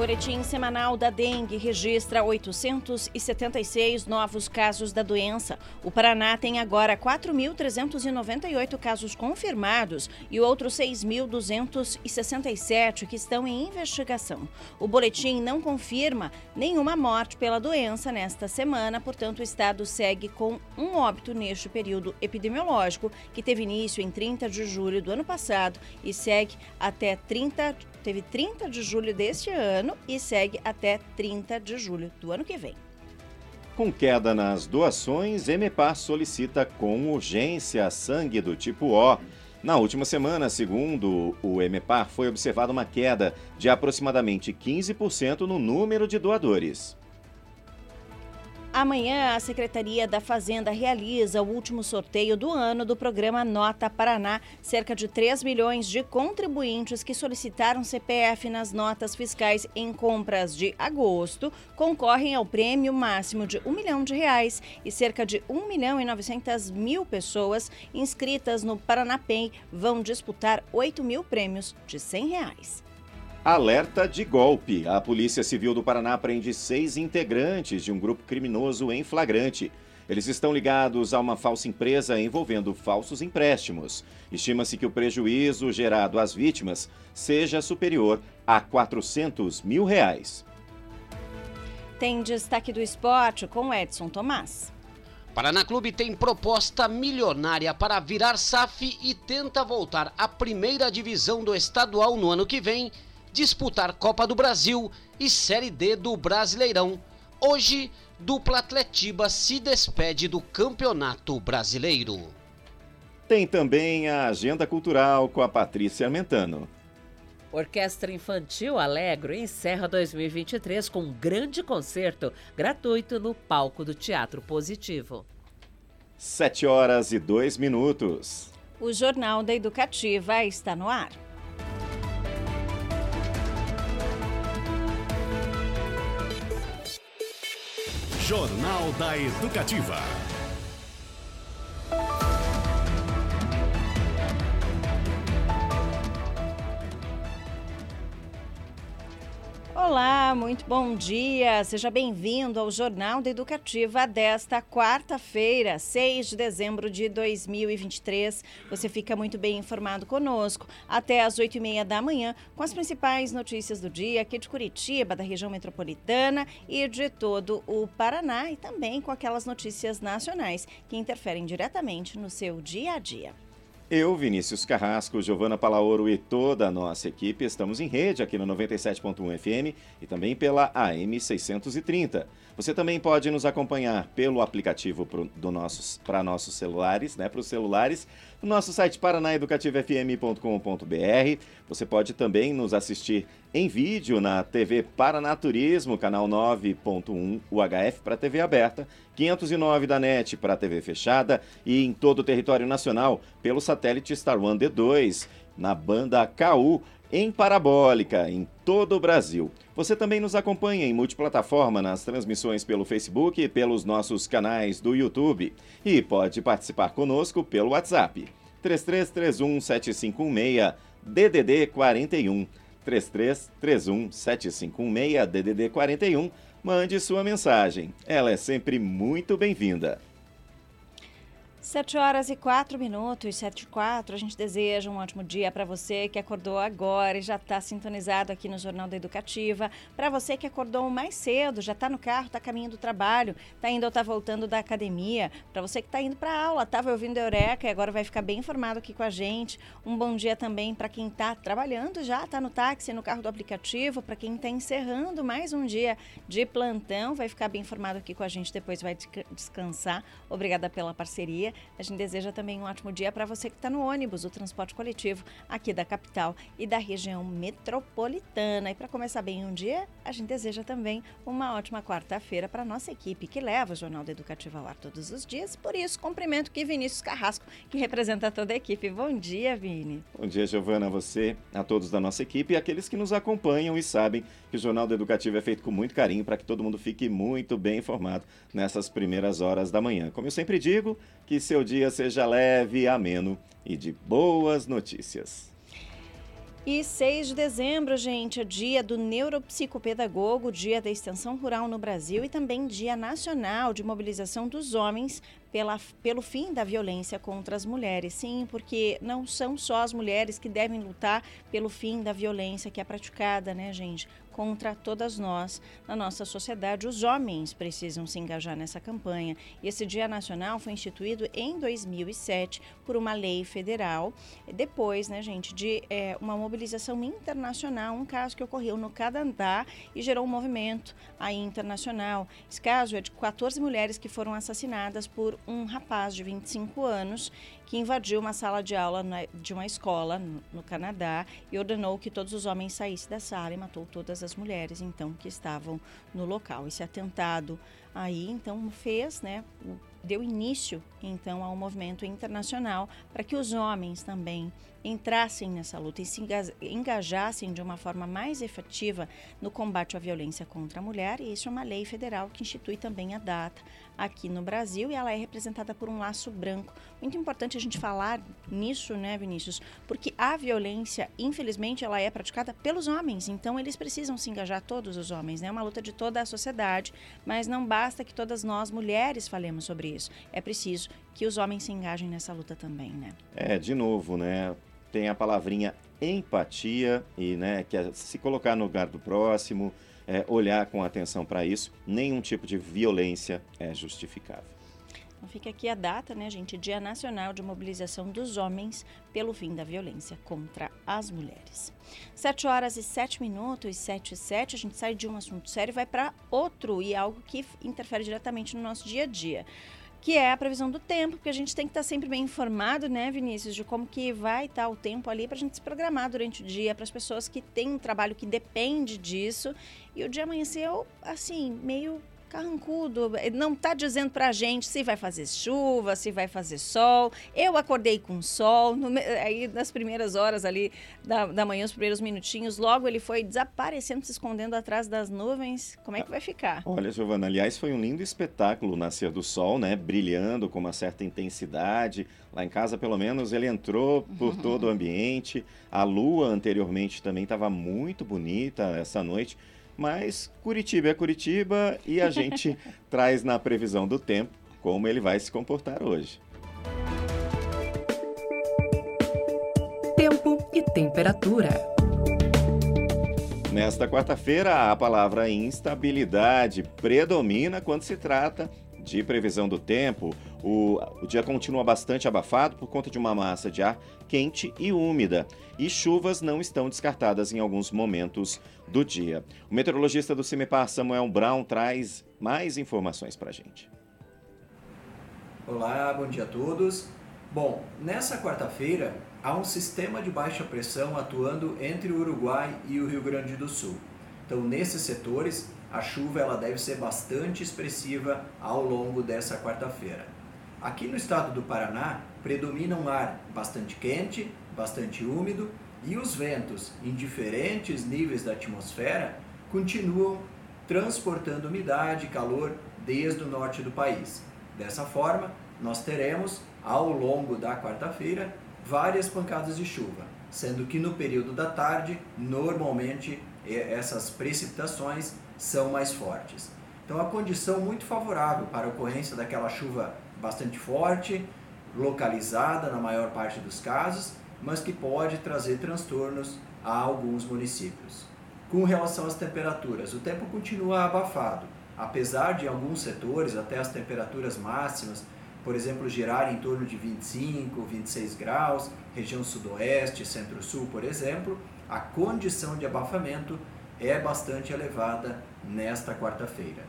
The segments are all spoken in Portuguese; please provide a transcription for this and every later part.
Boletim semanal da dengue registra 876 novos casos da doença. O Paraná tem agora 4.398 casos confirmados e outros 6.267 que estão em investigação. O boletim não confirma nenhuma morte pela doença nesta semana, portanto, o estado segue com um óbito neste período epidemiológico, que teve início em 30 de julho do ano passado e segue até 30 teve 30 de julho deste ano e segue até 30 de julho do ano que vem. Com queda nas doações, Emepar solicita com urgência sangue do tipo O. Na última semana, segundo o Emepar, foi observada uma queda de aproximadamente 15% no número de doadores. Amanhã, a Secretaria da Fazenda realiza o último sorteio do ano do programa Nota Paraná. Cerca de 3 milhões de contribuintes que solicitaram CPF nas notas fiscais em compras de agosto concorrem ao prêmio máximo de 1 milhão de reais e cerca de 1 milhão e 900 mil pessoas inscritas no Paranapem vão disputar 8 mil prêmios de 100 reais. Alerta de golpe. A Polícia Civil do Paraná prende seis integrantes de um grupo criminoso em flagrante. Eles estão ligados a uma falsa empresa envolvendo falsos empréstimos. Estima-se que o prejuízo gerado às vítimas seja superior a 400 mil reais. Tem destaque do esporte com Edson Tomás. Paraná Clube tem proposta milionária para virar SAF e tenta voltar à primeira divisão do estadual no ano que vem disputar Copa do Brasil e Série D do Brasileirão. Hoje, dupla Atletiba se despede do Campeonato Brasileiro. Tem também a agenda cultural com a Patrícia Armentano. Orquestra Infantil Alegro encerra 2023 com um grande concerto gratuito no palco do Teatro Positivo. 7 horas e 2 minutos. O Jornal da Educativa está no ar. Jornal da Educativa. Olá, muito bom dia. Seja bem-vindo ao Jornal da Educativa desta quarta-feira, 6 de dezembro de 2023. Você fica muito bem informado conosco até às 8 e meia da manhã com as principais notícias do dia aqui de Curitiba, da região metropolitana e de todo o Paraná e também com aquelas notícias nacionais que interferem diretamente no seu dia a dia. Eu, Vinícius Carrasco, Giovana Palaoro e toda a nossa equipe estamos em rede aqui no 97.1 FM e também pela AM 630. Você também pode nos acompanhar pelo aplicativo para nossos, nossos celulares, né, para os celulares, no nosso site paranaeducativofm.com.br. Você pode também nos assistir em vídeo na TV Paranaturismo, canal 9.1 UHF para TV aberta, 509 da NET para TV fechada e em todo o território nacional pelo satélite Star One D2 na banda KU em parabólica em todo o Brasil. Você também nos acompanha em multiplataforma nas transmissões pelo Facebook e pelos nossos canais do YouTube. E pode participar conosco pelo WhatsApp. 3331 7516 DDD 41 3331 7516 DDD 41 Mande sua mensagem. Ela é sempre muito bem-vinda. 7 horas e 4 minutos, 7 e 4. A gente deseja um ótimo dia para você que acordou agora e já está sintonizado aqui no Jornal da Educativa. Para você que acordou mais cedo, já está no carro, está caminho do trabalho, está indo ou está voltando da academia. Para você que está indo para aula, estava ouvindo a Eureka e agora vai ficar bem informado aqui com a gente. Um bom dia também para quem está trabalhando já, está no táxi, no carro do aplicativo. Para quem está encerrando mais um dia de plantão, vai ficar bem informado aqui com a gente, depois vai descansar. Obrigada pela parceria. A gente deseja também um ótimo dia para você que está no ônibus, o transporte coletivo aqui da capital e da região metropolitana. E para começar bem um dia, a gente deseja também uma ótima quarta-feira para nossa equipe que leva o Jornal da Educativa ao ar todos os dias. Por isso, cumprimento aqui Vinícius Carrasco, que representa toda a equipe. Bom dia, Vini. Bom dia, Giovana, a você, a todos da nossa equipe e aqueles que nos acompanham e sabem que o Jornal da Educativa é feito com muito carinho para que todo mundo fique muito bem informado nessas primeiras horas da manhã. Como eu sempre digo, que seu dia seja leve, ameno e de boas notícias. E 6 de dezembro, gente, é dia do neuropsicopedagogo, dia da extensão rural no Brasil e também dia nacional de mobilização dos homens pela, pelo fim da violência contra as mulheres. Sim, porque não são só as mulheres que devem lutar pelo fim da violência que é praticada, né, gente? Contra todas nós na nossa sociedade. Os homens precisam se engajar nessa campanha. E esse Dia Nacional foi instituído em 2007 por uma lei federal, depois, né, gente, de é, uma mobilização internacional, um caso que ocorreu no Canadá e gerou um movimento aí internacional. Esse caso é de 14 mulheres que foram assassinadas por um rapaz de 25 anos que invadiu uma sala de aula de uma escola no Canadá e ordenou que todos os homens saíssem da sala e matou todas as mulheres então que estavam no local. Esse atentado aí então fez, né, deu início então ao movimento internacional para que os homens também entrassem nessa luta e se engajassem de uma forma mais efetiva no combate à violência contra a mulher. E isso é uma lei federal que institui também a data aqui no Brasil e ela é representada por um laço branco. Muito importante a gente falar nisso, né, Vinícius? Porque a violência, infelizmente, ela é praticada pelos homens. Então eles precisam se engajar todos os homens, né? É uma luta de toda a sociedade, mas não basta que todas nós mulheres falemos sobre isso. É preciso que os homens se engajem nessa luta também, né? É, de novo, né? Tem a palavrinha empatia e né, que é se colocar no lugar do próximo, é, olhar com atenção para isso. Nenhum tipo de violência é justificável. Então fica aqui a data, né, gente? Dia Nacional de Mobilização dos Homens pelo fim da violência contra as mulheres. 7 horas e 7 minutos, 7 e 7, a gente sai de um assunto sério e vai para outro e algo que interfere diretamente no nosso dia a dia que é a previsão do tempo, porque a gente tem que estar sempre bem informado, né, Vinícius, de como que vai estar o tempo ali para a gente se programar durante o dia, para as pessoas que têm um trabalho que depende disso. E o dia amanheceu, assim, meio carrancudo, não está dizendo para a gente se vai fazer chuva, se vai fazer sol. Eu acordei com sol, no, aí nas primeiras horas ali da, da manhã, os primeiros minutinhos, logo ele foi desaparecendo, se escondendo atrás das nuvens. Como é que vai ficar? Olha, Giovana, aliás, foi um lindo espetáculo o nascer do sol, né? Brilhando com uma certa intensidade. Lá em casa, pelo menos, ele entrou por todo o ambiente. A lua anteriormente também estava muito bonita essa noite. Mas Curitiba é Curitiba e a gente traz na previsão do tempo como ele vai se comportar hoje. Tempo e temperatura. Nesta quarta-feira, a palavra instabilidade predomina quando se trata de previsão do tempo. O, o dia continua bastante abafado por conta de uma massa de ar quente e úmida. E chuvas não estão descartadas em alguns momentos do dia. O meteorologista do CIMEPAR, Samuel Brown, traz mais informações para a gente. Olá, bom dia a todos. Bom, nessa quarta-feira há um sistema de baixa pressão atuando entre o Uruguai e o Rio Grande do Sul. Então, nesses setores, a chuva ela deve ser bastante expressiva ao longo dessa quarta-feira. Aqui no estado do Paraná, predomina um ar bastante quente, bastante úmido e os ventos em diferentes níveis da atmosfera continuam transportando umidade e calor desde o norte do país. Dessa forma, nós teremos ao longo da quarta-feira várias pancadas de chuva, sendo que no período da tarde, normalmente essas precipitações são mais fortes. Então, a condição muito favorável para a ocorrência daquela chuva bastante forte, localizada na maior parte dos casos, mas que pode trazer transtornos a alguns municípios. Com relação às temperaturas, o tempo continua abafado, apesar de alguns setores até as temperaturas máximas, por exemplo, girarem em torno de 25, 26 graus, região sudoeste, centro-sul, por exemplo, a condição de abafamento é bastante elevada nesta quarta-feira.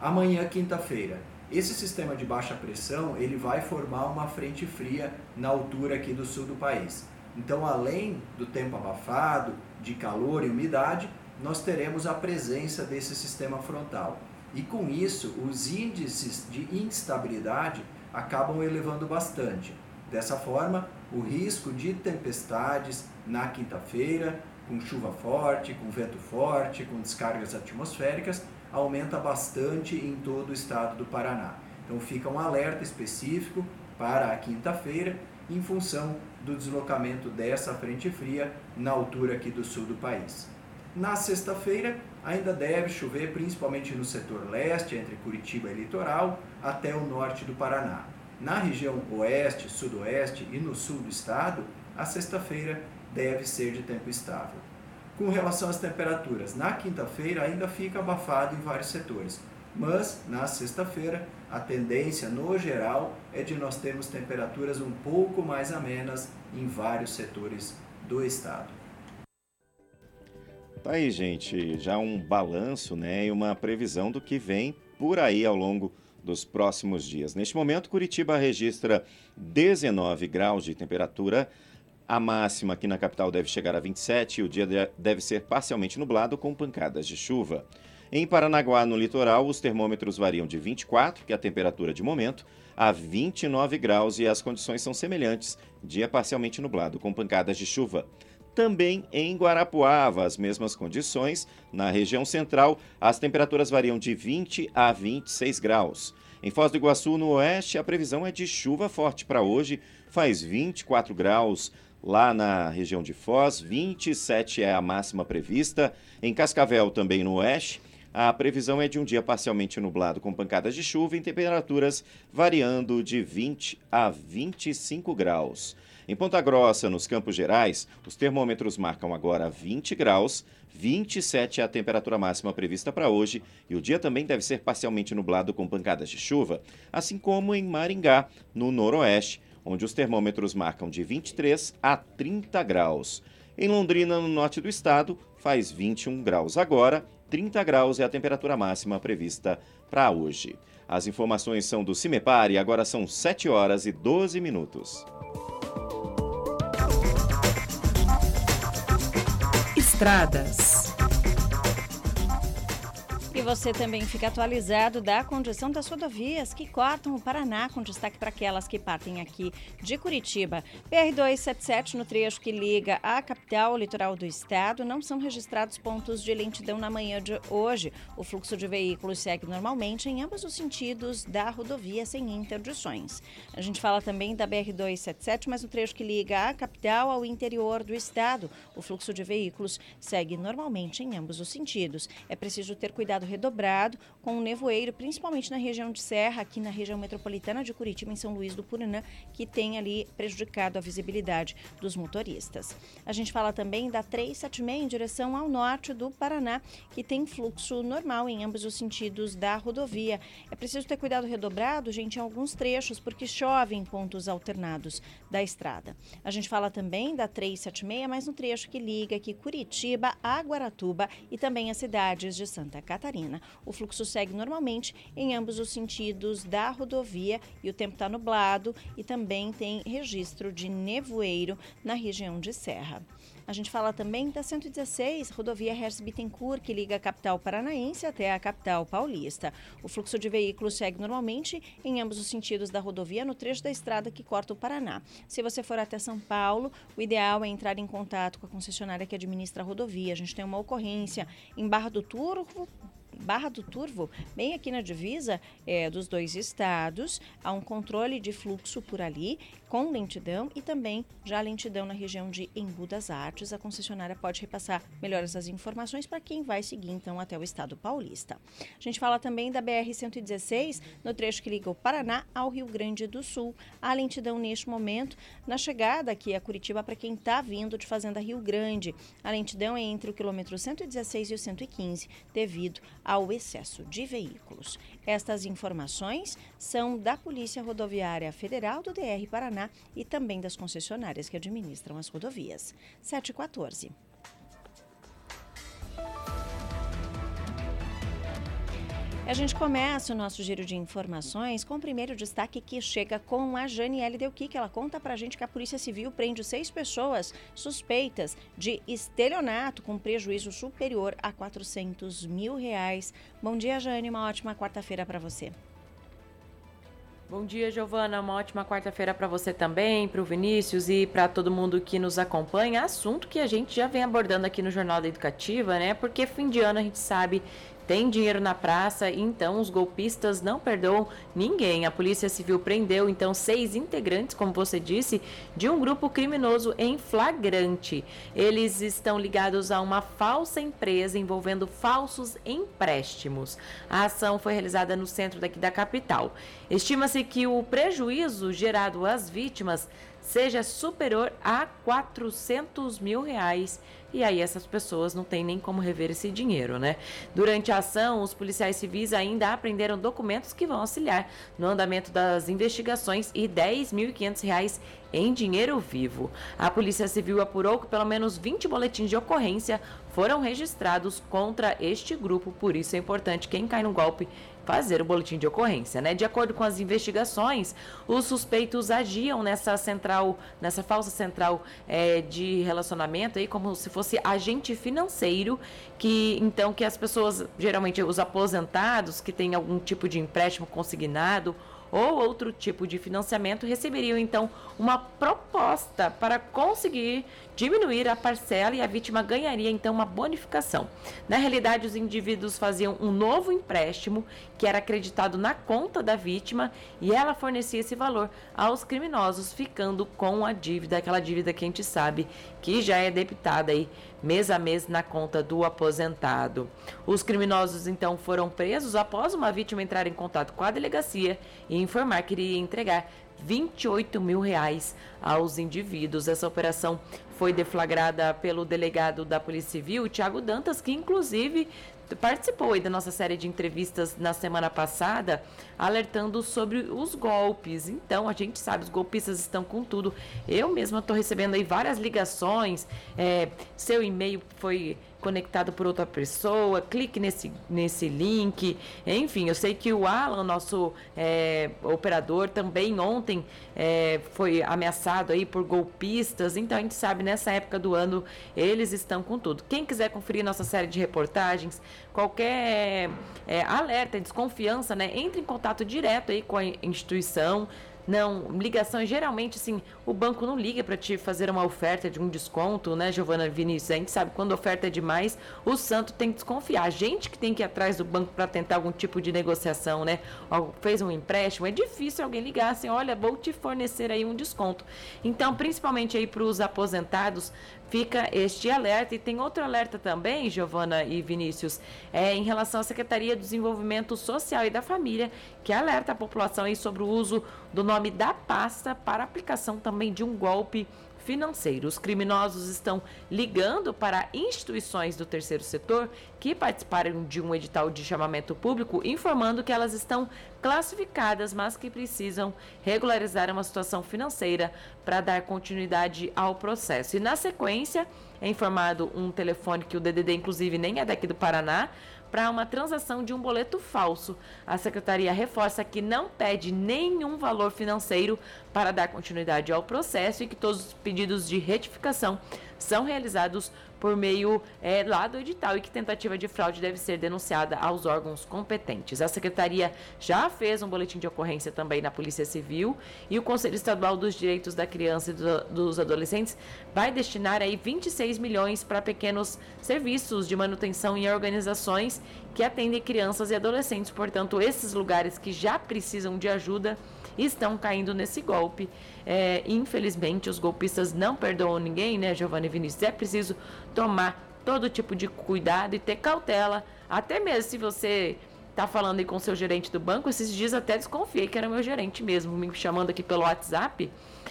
Amanhã, quinta-feira, esse sistema de baixa pressão ele vai formar uma frente fria na altura aqui do sul do país. Então, além do tempo abafado, de calor e umidade, nós teremos a presença desse sistema frontal. E com isso, os índices de instabilidade acabam elevando bastante. Dessa forma, o risco de tempestades na quinta-feira, com chuva forte, com vento forte, com descargas atmosféricas, aumenta bastante em todo o estado do Paraná. Então fica um alerta específico para a quinta-feira em função do deslocamento dessa frente fria na altura aqui do sul do país. Na sexta-feira, ainda deve chover principalmente no setor leste, entre Curitiba e litoral, até o norte do Paraná. Na região oeste, sudoeste e no sul do estado, a sexta-feira deve ser de tempo estável. Com relação às temperaturas, na quinta-feira ainda fica abafado em vários setores, mas na sexta-feira a tendência no geral é de nós termos temperaturas um pouco mais amenas em vários setores do estado. Tá aí, gente, já um balanço, né, e uma previsão do que vem por aí ao longo dos próximos dias. Neste momento, Curitiba registra 19 graus de temperatura. A máxima aqui na capital deve chegar a 27 e o dia deve ser parcialmente nublado com pancadas de chuva. Em Paranaguá, no litoral, os termômetros variam de 24, que é a temperatura de momento, a 29 graus e as condições são semelhantes, dia parcialmente nublado com pancadas de chuva. Também em Guarapuava, as mesmas condições. Na região central, as temperaturas variam de 20 a 26 graus. Em Foz do Iguaçu, no oeste, a previsão é de chuva forte para hoje, faz 24 graus. Lá na região de Foz, 27 é a máxima prevista. Em Cascavel, também no oeste, a previsão é de um dia parcialmente nublado com pancadas de chuva em temperaturas variando de 20 a 25 graus. Em Ponta Grossa, nos Campos Gerais, os termômetros marcam agora 20 graus, 27 é a temperatura máxima prevista para hoje e o dia também deve ser parcialmente nublado com pancadas de chuva, assim como em Maringá, no noroeste, onde os termômetros marcam de 23 a 30 graus. Em Londrina, no norte do estado, faz 21 graus agora 30 graus é a temperatura máxima prevista para hoje. As informações são do Cimepar e agora são 7 horas e 12 minutos. Estradas. E você também fica atualizado da condição das rodovias que cortam o Paraná, com destaque para aquelas que partem aqui de Curitiba. PR-277, no trecho que liga a capital ao litoral do estado, não são registrados pontos de lentidão na manhã de hoje. O fluxo de veículos segue normalmente em ambos os sentidos da rodovia, sem interdições. A gente fala também da BR-277, mas no trecho que liga a capital ao interior do estado, o fluxo de veículos segue normalmente em ambos os sentidos. É preciso ter cuidado redobrado com o nevoeiro, principalmente na região de Serra, aqui na região metropolitana de Curitiba, em São Luís do Puranã, que tem ali prejudicado a visibilidade dos motoristas. A gente fala também da 376 em direção ao norte do Paraná, que tem fluxo normal em ambos os sentidos da rodovia. É preciso ter cuidado redobrado, gente, em alguns trechos, porque chove em pontos alternados da estrada. A gente fala também da 376, mas no trecho que liga aqui Curitiba a Guaratuba e também as cidades de Santa Catarina. O fluxo segue normalmente em ambos os sentidos da rodovia e o tempo está nublado e também tem registro de nevoeiro na região de Serra. A gente fala também da 116, rodovia Herz Bittencourt, que liga a capital paranaense até a capital paulista. O fluxo de veículos segue normalmente em ambos os sentidos da rodovia no trecho da estrada que corta o Paraná. Se você for até São Paulo, o ideal é entrar em contato com a concessionária que administra a rodovia. A gente tem uma ocorrência em Barra do Turvo, Barra do Turvo, bem aqui na divisa é, dos dois estados, há um controle de fluxo por ali com lentidão e também já lentidão na região de Embu das Artes. A concessionária pode repassar melhor essas informações para quem vai seguir então até o estado paulista. A gente fala também da BR-116, no trecho que liga o Paraná ao Rio Grande do Sul. Há lentidão neste momento na chegada aqui a Curitiba para quem está vindo de Fazenda Rio Grande. A lentidão é entre o quilômetro 116 e o 115, devido ao excesso de veículos. Estas informações são da Polícia Rodoviária Federal do DR Paraná e também das concessionárias que administram as rodovias. 714. A gente começa o nosso giro de informações com o primeiro destaque que chega com a Janiele Delqui, que ela conta pra gente que a Polícia Civil prende seis pessoas suspeitas de estelionato com prejuízo superior a 400 mil reais. Bom dia, Jane, uma ótima quarta-feira para você. Bom dia, Giovana. Uma ótima quarta-feira para você também, para o Vinícius e para todo mundo que nos acompanha. Assunto que a gente já vem abordando aqui no Jornal da Educativa, né? Porque fim de ano a gente sabe tem dinheiro na praça, então os golpistas não perdoam ninguém. A Polícia Civil prendeu então seis integrantes, como você disse, de um grupo criminoso em flagrante. Eles estão ligados a uma falsa empresa envolvendo falsos empréstimos. A ação foi realizada no centro daqui da capital. Estima-se que o prejuízo gerado às vítimas seja superior a 400 mil reais e aí essas pessoas não têm nem como rever esse dinheiro, né? Durante a ação, os policiais civis ainda apreenderam documentos que vão auxiliar no andamento das investigações e R$ 10.500 em dinheiro vivo. A Polícia Civil apurou que pelo menos 20 boletins de ocorrência foram registrados contra este grupo, por isso é importante quem cai no golpe fazer o boletim de ocorrência, né? De acordo com as investigações, os suspeitos agiam nessa central, nessa falsa central é, de relacionamento aí como se fosse agente financeiro, que então que as pessoas, geralmente os aposentados que têm algum tipo de empréstimo consignado ou outro tipo de financiamento receberiam então uma proposta para conseguir diminuir a parcela e a vítima ganharia então uma bonificação. Na realidade, os indivíduos faziam um novo empréstimo que era acreditado na conta da vítima e ela fornecia esse valor aos criminosos, ficando com a dívida, aquela dívida que a gente sabe que já é debitada aí mês a mês na conta do aposentado. Os criminosos então foram presos após uma vítima entrar em contato com a delegacia e informar que iria entregar 28 mil reais aos indivíduos. Essa operação foi deflagrada pelo delegado da Polícia Civil, Tiago Dantas, que inclusive participou da nossa série de entrevistas na semana passada, alertando sobre os golpes. Então, a gente sabe, os golpistas estão com tudo. Eu mesma estou recebendo aí várias ligações, é, seu e-mail foi conectado por outra pessoa, clique nesse, nesse link. Enfim, eu sei que o Alan, nosso é, operador, também ontem é, foi ameaçado aí por golpistas. Então a gente sabe, nessa época do ano, eles estão com tudo. Quem quiser conferir nossa série de reportagens, qualquer é, alerta, desconfiança, né? Entre em contato direto aí com a instituição não ligação geralmente assim o banco não liga para te fazer uma oferta de um desconto né Giovana Vinícius? A gente sabe quando a oferta é demais o santo tem que desconfiar. A gente que tem que ir atrás do banco para tentar algum tipo de negociação né? Fez um empréstimo é difícil alguém ligar assim olha vou te fornecer aí um desconto. Então principalmente aí para os aposentados fica este alerta. E tem outro alerta também, Giovana e Vinícius, é, em relação à Secretaria de Desenvolvimento Social e da Família, que alerta a população sobre o uso do nome da pasta para aplicação também de um golpe financeiro. Os criminosos estão ligando para instituições do terceiro setor que participaram de um edital de chamamento público, informando que elas estão classificadas, mas que precisam regularizar uma situação financeira para dar continuidade ao processo. E na sequência, é informado um telefone que o DDD, inclusive, nem é daqui do Paraná, para uma transação de um boleto falso. A secretaria reforça que não pede nenhum valor financeiro para dar continuidade ao processo e que todos os pedidos de retificação são realizados por meio é, lá do edital e que tentativa de fraude deve ser denunciada aos órgãos competentes. A secretaria já fez um boletim de ocorrência também na Polícia Civil e o Conselho Estadual dos Direitos da Criança e do, dos Adolescentes vai destinar aí 26 milhões para pequenos serviços de manutenção em organizações que atendem crianças e adolescentes. Portanto, esses lugares que já precisam de ajuda estão caindo nesse golpe. É, infelizmente, os golpistas não perdoam ninguém, né, Giovanni Vinícius? É preciso tomar todo tipo de cuidado e ter cautela, até mesmo se você está falando aí com seu gerente do banco, esses dias até desconfiei que era meu gerente mesmo, me chamando aqui pelo WhatsApp.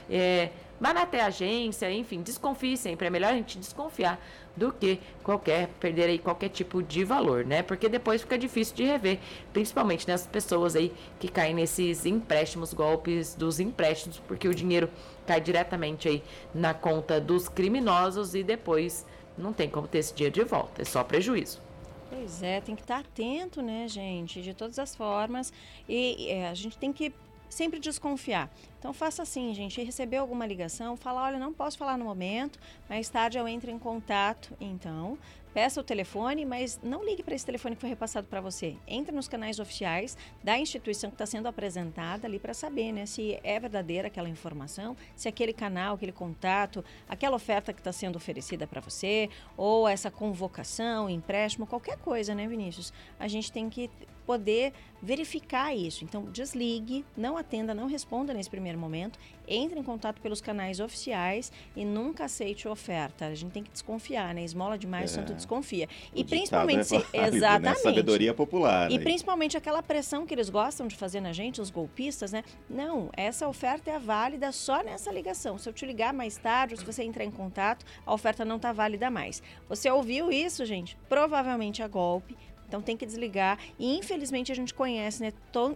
É, Vá até a agência, enfim, desconfie sempre. É melhor a gente desconfiar do que qualquer perder aí qualquer tipo de valor, né? Porque depois fica difícil de rever, principalmente nessas pessoas aí que caem nesses empréstimos, golpes dos empréstimos, porque o dinheiro cai diretamente aí na conta dos criminosos e depois não tem como ter esse dinheiro de volta, é só prejuízo. Pois é, tem que estar atento, né, gente, de todas as formas. E é, a gente tem que sempre desconfiar. Então faça assim, gente, recebeu alguma ligação, fala, olha, não posso falar no momento, mais tarde eu entro em contato, então, peça o telefone, mas não ligue para esse telefone que foi repassado para você. Entre nos canais oficiais da instituição que está sendo apresentada ali para saber né, se é verdadeira aquela informação, se aquele canal, aquele contato, aquela oferta que está sendo oferecida para você, ou essa convocação, empréstimo, qualquer coisa, né, Vinícius? A gente tem que poder verificar isso. Então, desligue, não atenda, não responda nesse primeiro momento, entre em contato pelos canais oficiais e nunca aceite oferta. A gente tem que desconfiar, né? Esmola demais, é. santo desconfia. O e principalmente, é válido, né? exatamente. Né? Sabedoria popular. E né? principalmente aquela pressão que eles gostam de fazer na gente, os golpistas, né? Não, essa oferta é válida só nessa ligação. Se eu te ligar mais tarde, ou se você entrar em contato, a oferta não está válida mais. Você ouviu isso, gente? Provavelmente é golpe então tem que desligar. E infelizmente a gente conhece, né,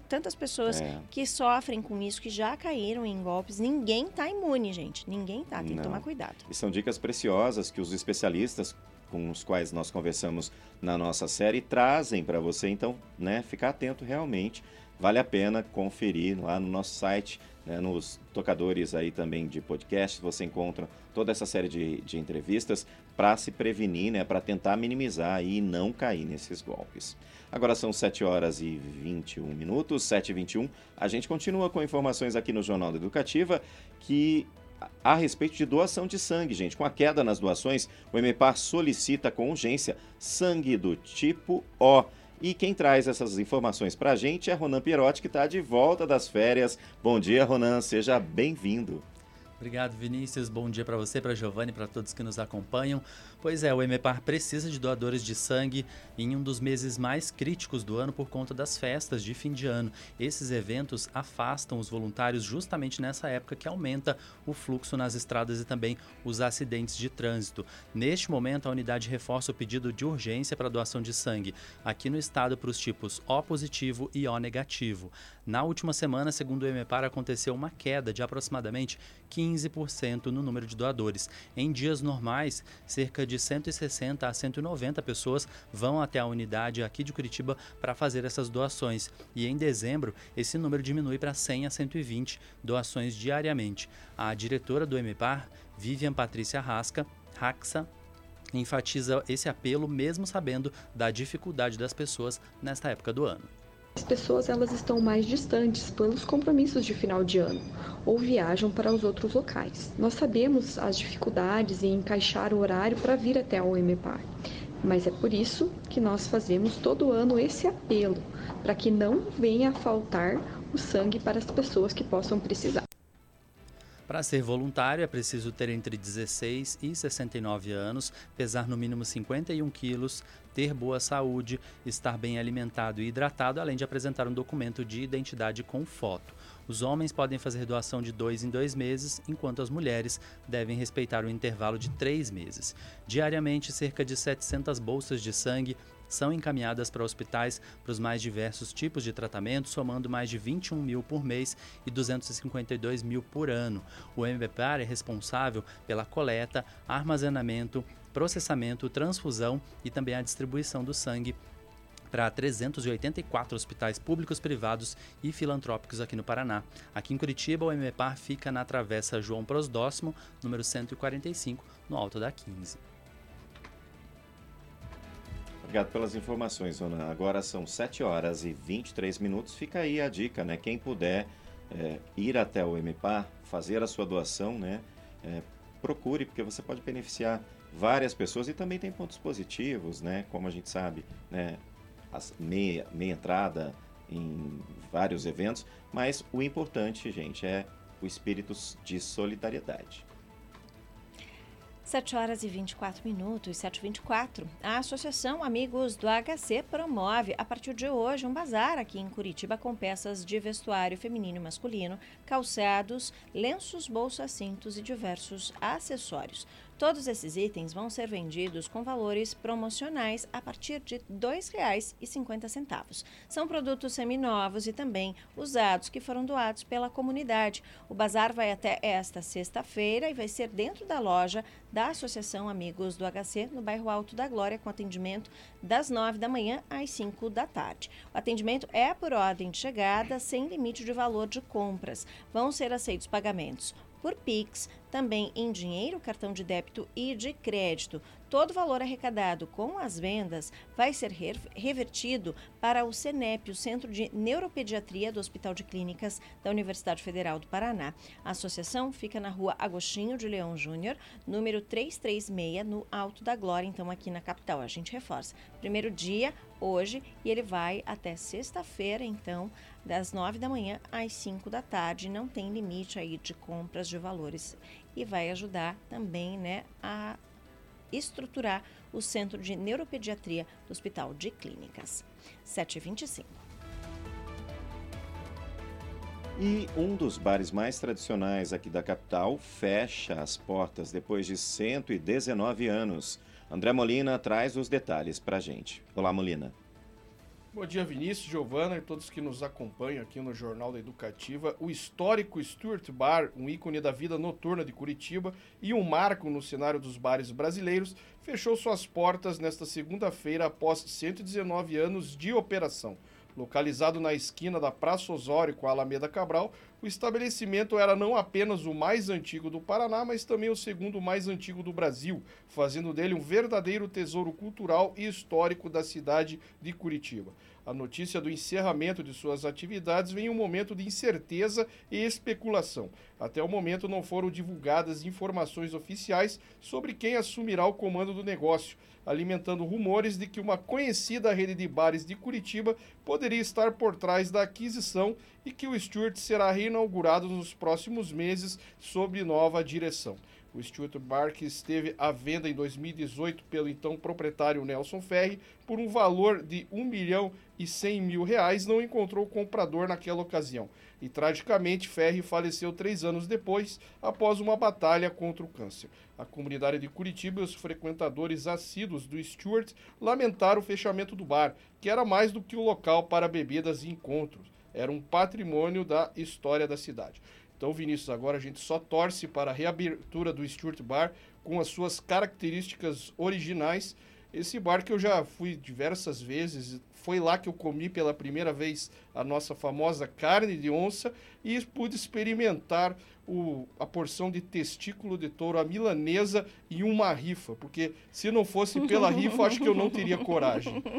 tantas pessoas é. que sofrem com isso, que já caíram em golpes. Ninguém está imune, gente. Ninguém tá. Tem Não. que tomar cuidado. E são dicas preciosas que os especialistas com os quais nós conversamos na nossa série trazem para você. Então, né, ficar atento realmente. Vale a pena conferir lá no nosso site né, nos tocadores aí também de podcast, você encontra toda essa série de, de entrevistas para se prevenir, né, para tentar minimizar e não cair nesses golpes. Agora são 7 horas e 21 minutos, 7 e 21. A gente continua com informações aqui no Jornal da Educativa que a respeito de doação de sangue, gente. Com a queda nas doações, o MEPAR solicita com urgência sangue do tipo O. E quem traz essas informações para a gente é Ronan Pierotti, que está de volta das férias. Bom dia, Ronan, seja bem-vindo. Obrigado, Vinícius. Bom dia para você, para Giovanni, para todos que nos acompanham. Pois é, o EMEPAR precisa de doadores de sangue em um dos meses mais críticos do ano por conta das festas de fim de ano. Esses eventos afastam os voluntários justamente nessa época que aumenta o fluxo nas estradas e também os acidentes de trânsito. Neste momento, a unidade reforça o pedido de urgência para doação de sangue aqui no estado para os tipos O positivo e O negativo. Na última semana, segundo o EMEPAR, aconteceu uma queda de aproximadamente 15% no número de doadores. Em dias normais, cerca de de 160 a 190 pessoas vão até a unidade aqui de Curitiba para fazer essas doações. E em dezembro, esse número diminui para 100 a 120 doações diariamente. A diretora do MPAR, Vivian Patrícia Rasca, Raxa, enfatiza esse apelo mesmo sabendo da dificuldade das pessoas nesta época do ano. As pessoas elas estão mais distantes pelos compromissos de final de ano ou viajam para os outros locais. Nós sabemos as dificuldades em encaixar o horário para vir até a OMPAR, mas é por isso que nós fazemos todo ano esse apelo para que não venha a faltar o sangue para as pessoas que possam precisar. Para ser voluntário é preciso ter entre 16 e 69 anos, pesar no mínimo 51 quilos, ter boa saúde, estar bem alimentado e hidratado, além de apresentar um documento de identidade com foto. Os homens podem fazer doação de dois em dois meses, enquanto as mulheres devem respeitar o intervalo de três meses. Diariamente, cerca de 700 bolsas de sangue são encaminhadas para hospitais para os mais diversos tipos de tratamento, somando mais de 21 mil por mês e 252 mil por ano. O MBPAR é responsável pela coleta, armazenamento, processamento, transfusão e também a distribuição do sangue para 384 hospitais públicos, privados e filantrópicos aqui no Paraná. Aqui em Curitiba, o MPAR fica na Travessa João Prosdóximo, número 145, no alto da 15. Obrigado pelas informações, Ana. Agora são 7 horas e 23 minutos. Fica aí a dica, né? Quem puder é, ir até o MPAR, fazer a sua doação, né? É, procure, porque você pode beneficiar várias pessoas e também tem pontos positivos, né? Como a gente sabe, né? As meia, meia entrada em vários eventos, mas o importante, gente, é o espírito de solidariedade. 7 horas e 24 minutos, 7 e 24. A Associação Amigos do HC promove, a partir de hoje, um bazar aqui em Curitiba com peças de vestuário feminino e masculino, calçados, lenços, bolsas, cintos e diversos acessórios. Todos esses itens vão ser vendidos com valores promocionais a partir de R$ 2,50. São produtos seminovos e também usados que foram doados pela comunidade. O bazar vai até esta sexta-feira e vai ser dentro da loja da Associação Amigos do HC, no bairro Alto da Glória, com atendimento das 9 da manhã às 5 da tarde. O atendimento é por ordem de chegada, sem limite de valor de compras. Vão ser aceitos pagamentos por Pix, também em dinheiro, cartão de débito e de crédito. Todo valor arrecadado com as vendas vai ser revertido para o CENEP, o Centro de Neuropediatria do Hospital de Clínicas da Universidade Federal do Paraná. A associação fica na rua Agostinho de Leão Júnior, número 336, no Alto da Glória, então aqui na capital. A gente reforça. Primeiro dia, hoje, e ele vai até sexta-feira, então, das 9 da manhã às 5 da tarde. Não tem limite aí de compras de valores e vai ajudar também, né, a estruturar o Centro de Neuropediatria do Hospital de Clínicas. 725. E um dos bares mais tradicionais aqui da capital fecha as portas depois de 119 anos. André Molina traz os detalhes para a gente. Olá, Molina. Bom dia, Vinícius, Giovana e todos que nos acompanham aqui no Jornal da Educativa. O histórico Stuart Bar, um ícone da vida noturna de Curitiba e um marco no cenário dos bares brasileiros, fechou suas portas nesta segunda-feira após 119 anos de operação. Localizado na esquina da Praça Osório com a Alameda Cabral, o estabelecimento era não apenas o mais antigo do Paraná, mas também o segundo mais antigo do Brasil, fazendo dele um verdadeiro tesouro cultural e histórico da cidade de Curitiba. A notícia do encerramento de suas atividades vem em um momento de incerteza e especulação. Até o momento não foram divulgadas informações oficiais sobre quem assumirá o comando do negócio, alimentando rumores de que uma conhecida rede de bares de Curitiba poderia estar por trás da aquisição e que o Stuart será reinaugurado nos próximos meses sob nova direção. O Stuart Bar, esteve à venda em 2018 pelo então proprietário Nelson Ferri, por um valor de 1 milhão e 100 mil reais, não encontrou comprador naquela ocasião. E tragicamente, Ferri faleceu três anos depois, após uma batalha contra o câncer. A comunidade de Curitiba e os frequentadores assíduos do Stuart lamentaram o fechamento do bar, que era mais do que um local para bebidas e encontros. Era um patrimônio da história da cidade. Então, Vinícius, agora a gente só torce para a reabertura do Stuart Bar com as suas características originais. Esse bar que eu já fui diversas vezes, foi lá que eu comi pela primeira vez a nossa famosa carne de onça e pude experimentar o, a porção de testículo de touro, a milanesa e uma rifa, porque se não fosse pela rifa, acho que eu não teria coragem.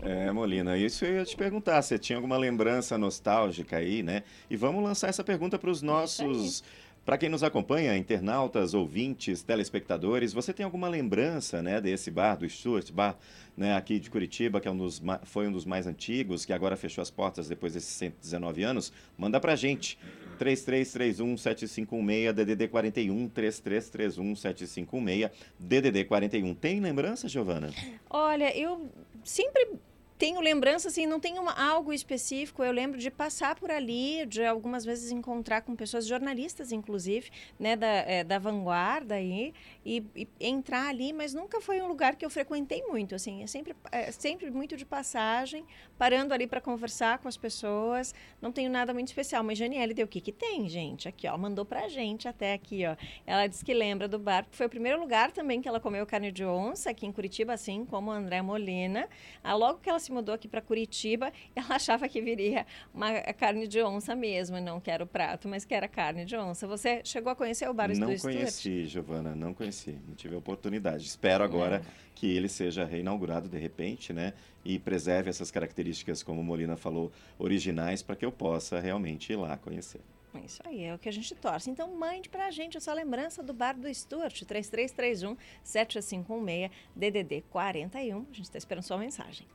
É, Molina, isso eu ia te perguntar, você tinha alguma lembrança nostálgica aí, né? E vamos lançar essa pergunta para os nossos para quem nos acompanha, internautas, ouvintes, telespectadores, você tem alguma lembrança né, desse bar, do Stuart Bar, né, aqui de Curitiba, que é um dos, foi um dos mais antigos, que agora fechou as portas depois desses 119 anos? Manda para a gente. 3331-7516, DDD 41, 3331-7516, DDD 41. Tem lembrança, Giovana? Olha, eu sempre tenho lembrança, assim, não tenho uma, algo específico. Eu lembro de passar por ali, de algumas vezes encontrar com pessoas, jornalistas, inclusive, né, da, é, da vanguarda aí, e, e, entrar ali, mas nunca foi um lugar que eu frequentei muito, assim. É sempre, é sempre muito de passagem, parando ali para conversar com as pessoas. Não tenho nada muito especial. Mas Janiele deu o que que tem, gente? Aqui, ó, mandou pra gente até aqui, ó. Ela disse que lembra do bar, porque foi o primeiro lugar também que ela comeu carne de onça, aqui em Curitiba, assim como André Molina. Ah, logo que ela se mudou aqui para Curitiba, ela achava que viria uma carne de onça mesmo, não que era o prato, mas que era carne de onça. Você chegou a conhecer o bar Não do conheci, Giovana, não conheci, não tive a oportunidade. Espero agora é. que ele seja reinaugurado de repente, né? E preserve essas características, como Molina falou, originais, para que eu possa realmente ir lá conhecer. Isso aí, é o que a gente torce. Então, mande pra gente a sua lembrança do bar do Stuart, 3331 7516 DDD 41. A gente está esperando sua mensagem.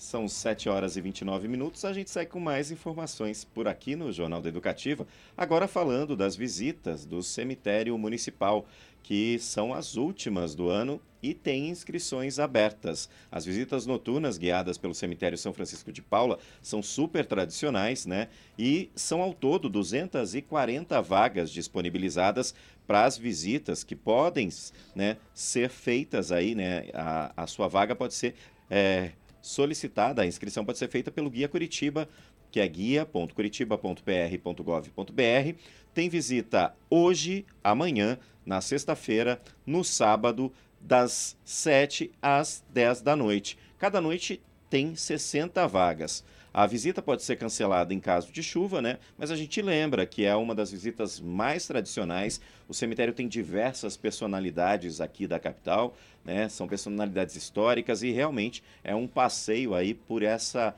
São 7 horas e 29 minutos. A gente segue com mais informações por aqui no Jornal da Educativa. Agora falando das visitas do cemitério municipal, que são as últimas do ano e tem inscrições abertas. As visitas noturnas guiadas pelo cemitério São Francisco de Paula são super tradicionais, né? E são ao todo 240 vagas disponibilizadas para as visitas que podem né, ser feitas aí, né? A, a sua vaga pode ser é, solicitada. A inscrição pode ser feita pelo Guia Curitiba, que é guia.curitiba.pr.gov.br. Tem visita hoje, amanhã, na sexta-feira, no sábado, das 7 às 10 da noite. Cada noite tem 60 vagas. A visita pode ser cancelada em caso de chuva, né? Mas a gente lembra que é uma das visitas mais tradicionais. O cemitério tem diversas personalidades aqui da capital, né? São personalidades históricas e realmente é um passeio aí por essa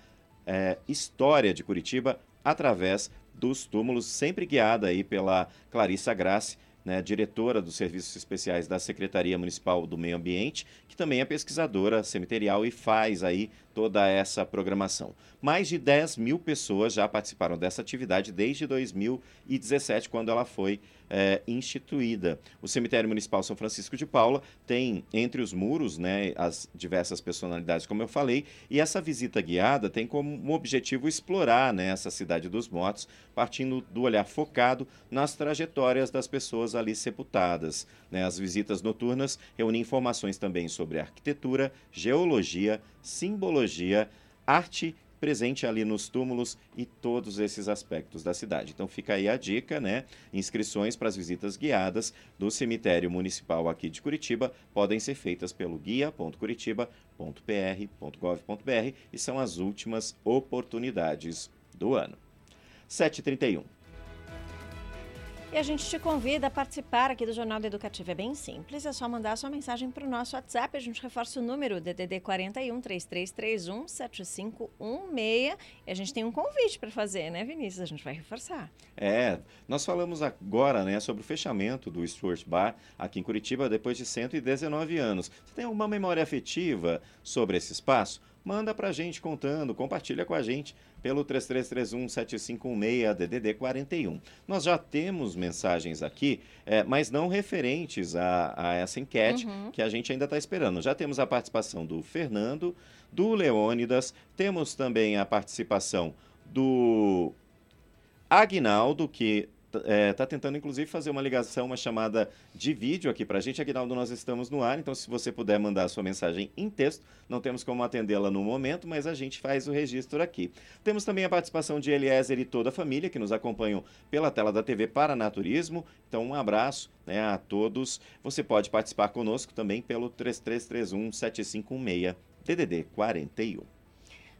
é, história de Curitiba através dos túmulos, sempre guiada aí pela Clarissa Grassi, né, diretora dos Serviços Especiais da Secretaria Municipal do Meio Ambiente, que também é pesquisadora cemiterial e faz aí toda essa programação. Mais de 10 mil pessoas já participaram dessa atividade desde 2017, quando ela foi é, instituída. O Cemitério Municipal São Francisco de Paula tem entre os muros né, as diversas personalidades, como eu falei, e essa visita guiada tem como objetivo explorar né, essa cidade dos mortos, partindo do olhar focado nas trajetórias das pessoas ali sepultadas. Né? As visitas noturnas reúnem informações também sobre arquitetura, geologia, simbologia, arte presente ali nos túmulos e todos esses aspectos da cidade. Então fica aí a dica, né? Inscrições para as visitas guiadas do cemitério municipal aqui de Curitiba podem ser feitas pelo guia.curitiba.pr.gov.br e são as últimas oportunidades do ano. 731. E a gente te convida a participar aqui do Jornal da Educativa. É bem simples, é só mandar sua mensagem para o nosso WhatsApp. A gente reforça o número DDD 41 3331 7516. E a gente tem um convite para fazer, né, Vinícius? A gente vai reforçar. É, nós falamos agora, né, sobre o fechamento do Stuart Bar aqui em Curitiba depois de 119 anos. Você tem alguma memória afetiva sobre esse espaço? Manda para a gente contando, compartilha com a gente pelo 3331-7516 DDD 41. Nós já temos mensagens aqui, é, mas não referentes a, a essa enquete uhum. que a gente ainda está esperando. Já temos a participação do Fernando, do Leônidas, temos também a participação do Agnaldo, que está é, tá tentando, inclusive, fazer uma ligação, uma chamada de vídeo aqui para a gente. Aguinaldo, nós estamos no ar, então se você puder mandar a sua mensagem em texto, não temos como atendê-la no momento, mas a gente faz o registro aqui. Temos também a participação de Eliezer e toda a família que nos acompanham pela tela da TV Paranaturismo. Então, um abraço né, a todos. Você pode participar conosco também pelo 3331 7516 DDD 41.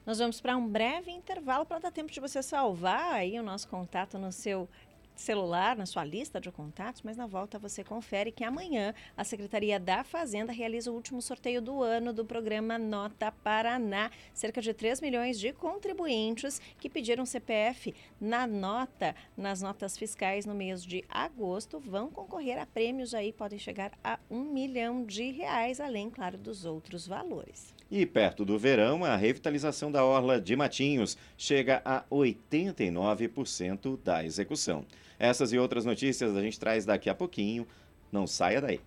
Nós vamos para um breve intervalo para dar tempo de você salvar aí o nosso contato no seu celular, na sua lista de contatos, mas na volta você confere que amanhã a Secretaria da Fazenda realiza o último sorteio do ano do programa Nota Paraná. Cerca de 3 milhões de contribuintes que pediram CPF na nota, nas notas fiscais no mês de agosto, vão concorrer a prêmios aí, podem chegar a um milhão de reais, além, claro, dos outros valores. E perto do verão, a revitalização da Orla de Matinhos chega a 89% da execução. Essas e outras notícias a gente traz daqui a pouquinho. Não saia daí.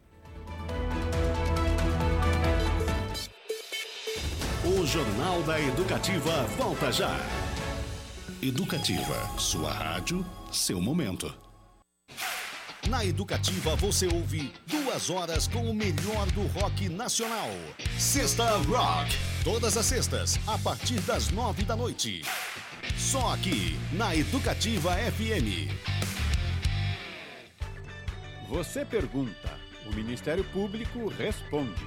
O Jornal da Educativa volta já. Educativa, sua rádio, seu momento. Na Educativa você ouve duas horas com o melhor do rock nacional. Sexta Rock. Todas as sextas, a partir das nove da noite. Só aqui, na Educativa FM. Você pergunta, o Ministério Público responde.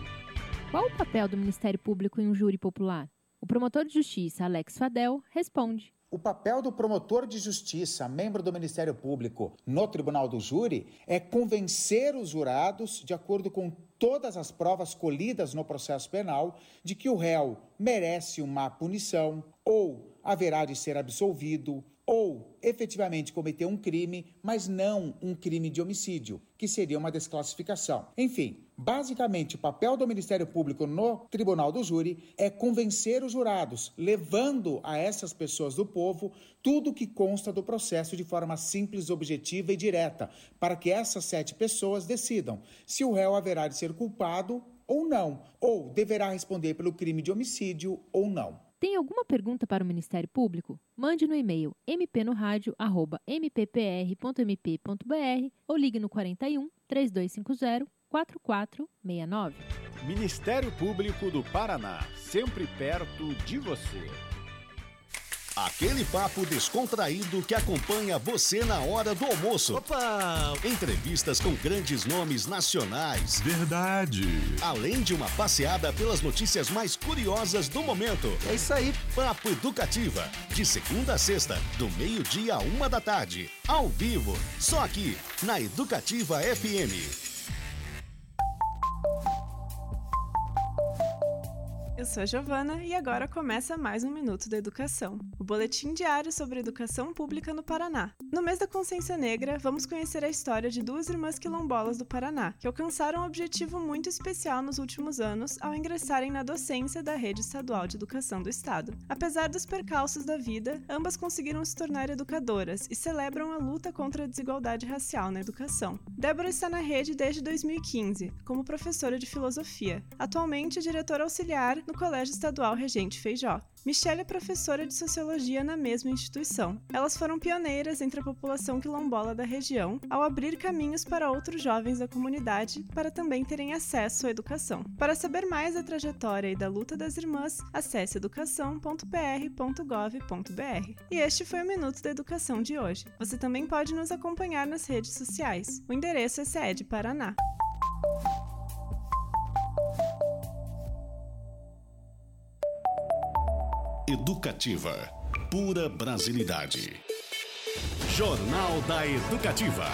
Qual o papel do Ministério Público em um júri popular? O promotor de justiça, Alex Fadel, responde. O papel do promotor de justiça, membro do Ministério Público, no tribunal do júri, é convencer os jurados, de acordo com todas as provas colhidas no processo penal, de que o réu merece uma punição ou haverá de ser absolvido ou efetivamente cometeu um crime, mas não um crime de homicídio, que seria uma desclassificação. Enfim, basicamente o papel do Ministério Público no Tribunal do Júri é convencer os jurados, levando a essas pessoas do povo tudo que consta do processo de forma simples, objetiva e direta, para que essas sete pessoas decidam se o réu haverá de ser culpado ou não, ou deverá responder pelo crime de homicídio ou não. Tem alguma pergunta para o Ministério Público? Mande no e-mail mpnoradio@mppr.mp.br ou ligue no 41 3250 4469. Ministério Público do Paraná, sempre perto de você. Aquele papo descontraído que acompanha você na hora do almoço. Opa! Entrevistas com grandes nomes nacionais. Verdade. Além de uma passeada pelas notícias mais curiosas do momento. É isso aí. Papo Educativa. De segunda a sexta, do meio-dia a uma da tarde. Ao vivo. Só aqui, na Educativa FM. Eu sou a Giovana e agora começa mais um Minuto da Educação, o boletim diário sobre educação pública no Paraná. No mês da Consciência Negra, vamos conhecer a história de duas irmãs quilombolas do Paraná, que alcançaram um objetivo muito especial nos últimos anos ao ingressarem na docência da Rede Estadual de Educação do Estado. Apesar dos percalços da vida, ambas conseguiram se tornar educadoras e celebram a luta contra a desigualdade racial na educação. Débora está na rede desde 2015, como professora de filosofia. Atualmente é diretora auxiliar no Colégio Estadual Regente Feijó. Michelle é professora de sociologia na mesma instituição. Elas foram pioneiras entre a população quilombola da região ao abrir caminhos para outros jovens da comunidade para também terem acesso à educação. Para saber mais da trajetória e da luta das irmãs, acesse educação.pr.gov.br. E este foi o Minuto da Educação de hoje. Você também pode nos acompanhar nas redes sociais. O endereço é SED Paraná. Educativa. Pura brasilidade. Jornal da Educativa.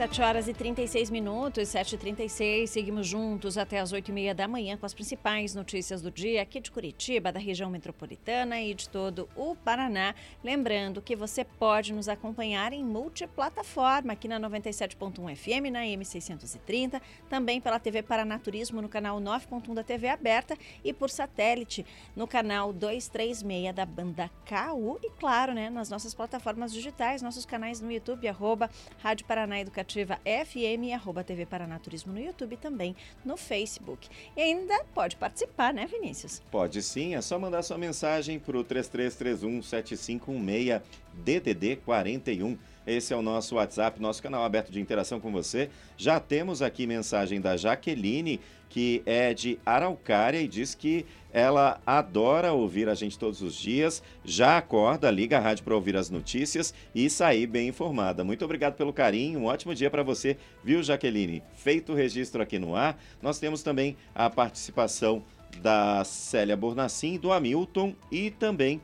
Sete horas e 36 minutos, 7h36, seguimos juntos até as 8h30 da manhã com as principais notícias do dia aqui de Curitiba, da região metropolitana e de todo o Paraná. Lembrando que você pode nos acompanhar em multiplataforma aqui na 97.1 FM, na M630, também pela TV Paraná Turismo no canal 9.1 da TV aberta e por satélite no canal 236 da banda KU e claro, né, nas nossas plataformas digitais, nossos canais no YouTube, arroba Rádio Paraná Educativa FM arroba TV Paraná Turismo no YouTube também no Facebook. E ainda pode participar, né, Vinícius? Pode sim, é só mandar sua mensagem para o 3331-7516 DDD 41. Esse é o nosso WhatsApp, nosso canal aberto de interação com você. Já temos aqui mensagem da Jaqueline, que é de Araucária e diz que ela adora ouvir a gente todos os dias, já acorda, liga a rádio para ouvir as notícias e sair bem informada. Muito obrigado pelo carinho, um ótimo dia para você, viu, Jaqueline? Feito o registro aqui no ar, nós temos também a participação da Célia Bornacin, do Hamilton e também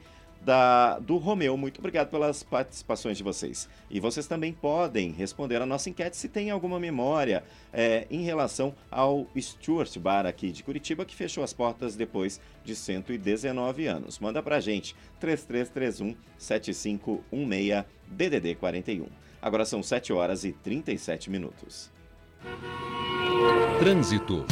da, do Romeu. Muito obrigado pelas participações de vocês. E vocês também podem responder a nossa enquete se tem alguma memória é, em relação ao Stuart Bar aqui de Curitiba, que fechou as portas depois de 119 anos. Manda pra gente, 3331 7516 DDD 41. Agora são 7 horas e 37 minutos. Trânsito.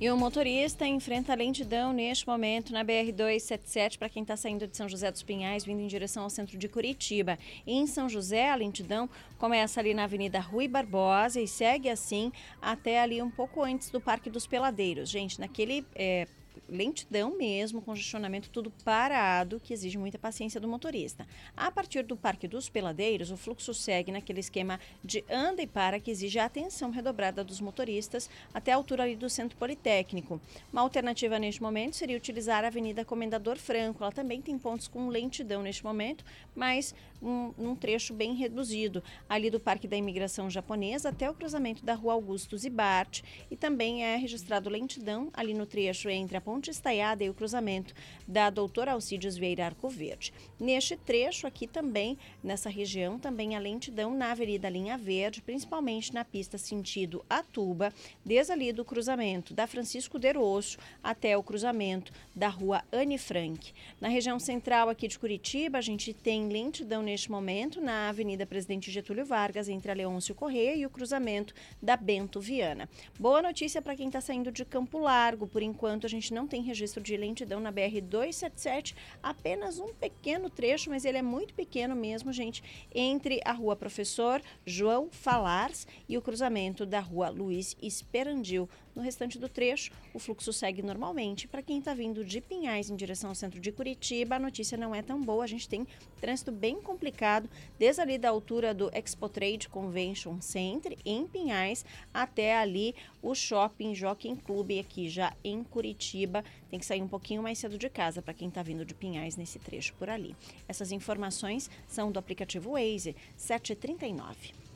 E o motorista enfrenta lentidão neste momento na BR-277 para quem está saindo de São José dos Pinhais, vindo em direção ao centro de Curitiba. Em São José, a lentidão começa ali na Avenida Rui Barbosa e segue assim até ali um pouco antes do Parque dos Peladeiros. Gente, naquele é, lentidão mesmo, congestionamento tudo parado, que exige muita paciência do motorista. A partir do Parque dos Peladeiros, o fluxo segue naquele esquema de anda e para que exige a atenção redobrada dos motoristas até a altura ali do Centro Politécnico. Uma alternativa neste momento seria utilizar a Avenida Comendador Franco. Ela também tem pontos com lentidão neste momento, mas um, um trecho bem reduzido, ali do Parque da Imigração Japonesa até o cruzamento da Rua Augusto Zibart. E também é registrado lentidão ali no trecho entre a Ponte Estaiada e o cruzamento da Doutora Alcides Vieira Arco Verde. Neste trecho aqui também, nessa região, também a lentidão na Avenida Linha Verde, principalmente na pista sentido Atuba, desde ali do cruzamento da Francisco Derosso até o cruzamento da Rua Anne Frank. Na região central aqui de Curitiba, a gente tem lentidão neste momento na Avenida Presidente Getúlio Vargas, entre a Leôncio Correia e o cruzamento da Bento Viana. Boa notícia para quem está saindo de Campo Largo, por enquanto a gente não tem registro de lentidão na BR-277, apenas um pequeno trecho, mas ele é muito pequeno mesmo, gente, entre a Rua Professor João Falars e o cruzamento da Rua Luiz Esperandil, No restante do trecho, o fluxo segue normalmente. Para quem está vindo de Pinhais em direção ao centro de Curitiba, a notícia não é tão boa. A gente tem trânsito bem complicado, desde ali da altura do Expo Trade Convention Center, em Pinhais, até ali o Shopping Jockey Club, aqui já em Curitiba. Tem que sair um pouquinho mais cedo de casa para quem está vindo de Pinhais nesse trecho por ali. Essas informações são do aplicativo Waze 739.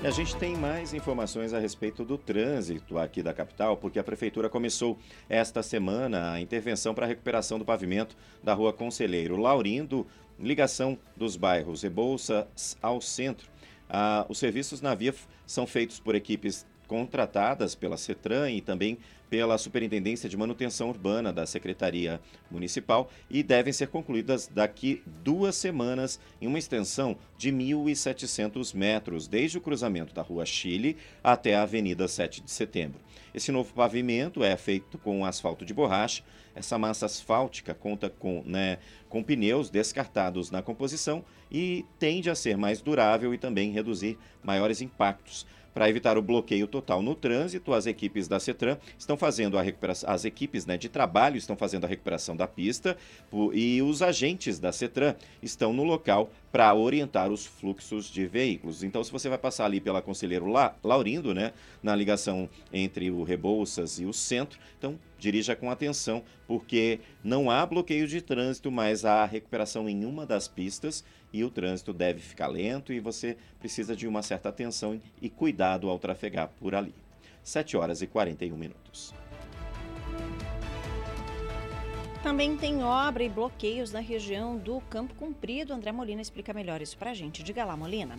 E a gente tem mais informações a respeito do trânsito aqui da capital, porque a prefeitura começou esta semana a intervenção para a recuperação do pavimento da rua Conselheiro Laurindo, ligação dos bairros Rebouças ao centro. Ah, os serviços na via são feitos por equipes contratadas pela CETRAN e também pela Superintendência de Manutenção Urbana da Secretaria Municipal e devem ser concluídas daqui duas semanas em uma extensão de 1.700 metros, desde o cruzamento da Rua Chile até a Avenida 7 de Setembro. Esse novo pavimento é feito com asfalto de borracha. Essa massa asfáltica conta com, né, com pneus descartados na composição e tende a ser mais durável e também reduzir maiores impactos. Para evitar o bloqueio total no trânsito, as equipes da CETRAN estão fazendo a recuperação, as equipes né, de trabalho estão fazendo a recuperação da pista e os agentes da CETRAN estão no local para orientar os fluxos de veículos. Então, se você vai passar ali pela Conselheiro Laurindo, né, na ligação entre o Rebouças e o centro, então dirija com atenção, porque não há bloqueio de trânsito, mas há recuperação em uma das pistas e o trânsito deve ficar lento e você precisa de uma certa atenção e cuidado ao trafegar por ali. 7 horas e 41 minutos. Também tem obra e bloqueios na região do Campo Comprido. André Molina explica melhor isso para a gente. Diga lá, Molina.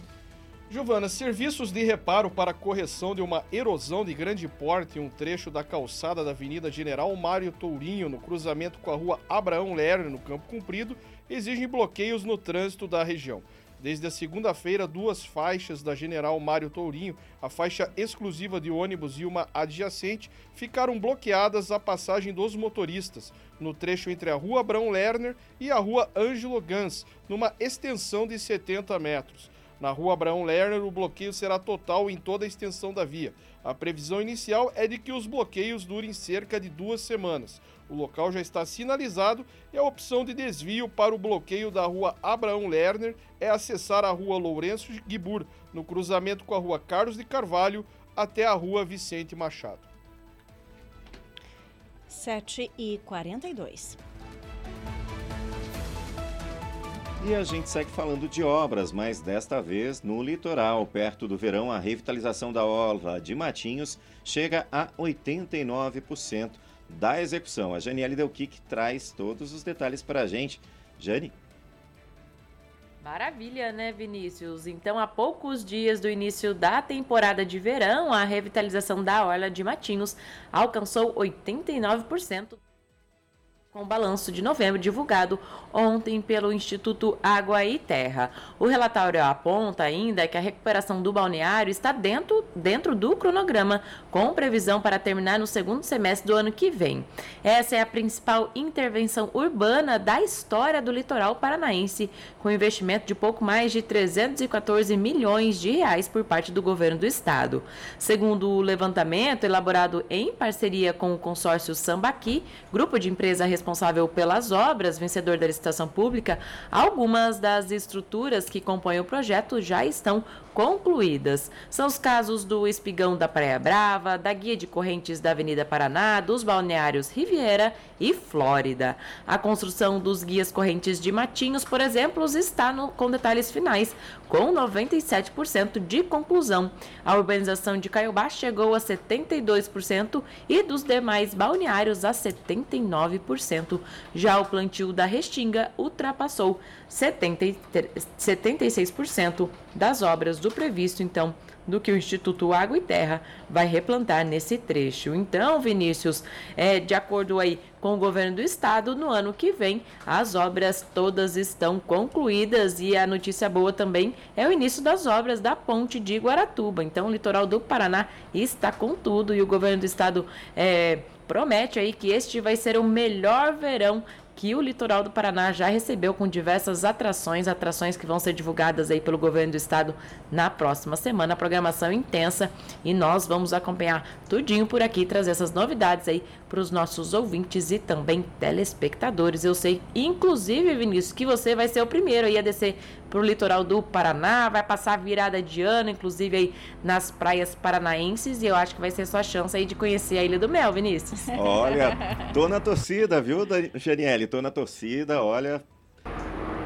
Giovana, serviços de reparo para correção de uma erosão de grande porte em um trecho da calçada da Avenida General Mário Tourinho, no cruzamento com a rua Abraão Lerner, no Campo Comprido, exigem bloqueios no trânsito da região. Desde a segunda-feira, duas faixas da General Mário Tourinho, a faixa exclusiva de ônibus e uma adjacente, ficaram bloqueadas à passagem dos motoristas, no trecho entre a Rua Abraão Lerner e a Rua Ângelo Gans, numa extensão de 70 metros. Na rua Abraão Lerner, o bloqueio será total em toda a extensão da via. A previsão inicial é de que os bloqueios durem cerca de duas semanas. O local já está sinalizado e a opção de desvio para o bloqueio da rua Abraão Lerner é acessar a rua Lourenço Guibur, no cruzamento com a rua Carlos de Carvalho, até a rua Vicente Machado. 7 e 42. E a gente segue falando de obras, mas desta vez no litoral, perto do verão, a revitalização da orla de Matinhos chega a 89% da execução. A Janiele Delquic traz todos os detalhes para a gente. Jane? Maravilha, né, Vinícius? Então, há poucos dias do início da temporada de verão, a revitalização da Orla de Matinhos alcançou 89% com o balanço de novembro divulgado ontem pelo Instituto Água e Terra. O relatório aponta ainda que a recuperação do balneário está dentro, dentro do cronograma, com previsão para terminar no segundo semestre do ano que vem. Essa é a principal intervenção urbana da história do litoral paranaense, com investimento de pouco mais de 314 milhões de reais por parte do governo do estado. Segundo o levantamento elaborado em parceria com o consórcio Sambaqui, grupo de empresa responsável pelas obras, vencedor da licitação pública, algumas das estruturas que compõem o projeto já estão concluídas. São os casos do Espigão da Praia Brava, da Guia de Correntes da Avenida Paraná, dos balneários Riviera e Flórida. A construção dos guias correntes de Matinhos, por exemplo, está no, com detalhes finais, com 97% de conclusão. A urbanização de Caiobá chegou a 72% e dos demais balneários a 79%. Já o plantio da Restinga ultrapassou 70, 76% das obras do previsto, então, do que o Instituto Água e Terra vai replantar nesse trecho. Então, Vinícius, é, de acordo aí com o governo do estado, no ano que vem as obras todas estão concluídas e a notícia boa também é o início das obras da ponte de Guaratuba. Então, o litoral do Paraná está com tudo e o governo do estado é, promete aí que este vai ser o melhor verão que o litoral do Paraná já recebeu com diversas atrações, atrações que vão ser divulgadas aí pelo governo do estado na próxima semana. A programação intensa e nós vamos acompanhar tudinho por aqui, trazer essas novidades aí para os nossos ouvintes e também telespectadores. Eu sei, inclusive, Vinícius, que você vai ser o primeiro aí a descer para o litoral do Paraná, vai passar a virada de ano, inclusive aí nas praias paranaenses, e eu acho que vai ser sua chance aí de conhecer a Ilha do Mel, Vinícius. Olha, tô na torcida, viu, Janiele? Tô na torcida, olha,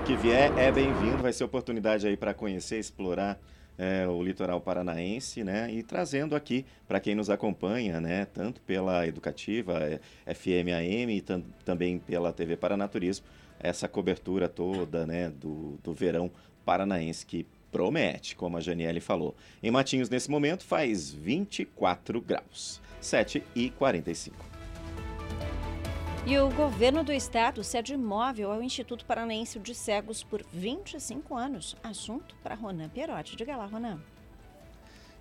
que vier é bem-vindo, vai ser oportunidade aí para conhecer, explorar é, o litoral paranaense, né? E trazendo aqui para quem nos acompanha, né? Tanto pela Educativa, é, FMAM e tam, também pela TV Paranaturismo, essa cobertura toda, né? Do, do verão paranaense que promete, como a Janiele falou. Em Matinhos, nesse momento, faz 24 graus, 7 e 45. E o governo do estado cede imóvel ao Instituto Paranaense de Cegos por 25 anos. Assunto para Ronan Pierotti. Diga lá, Ronan.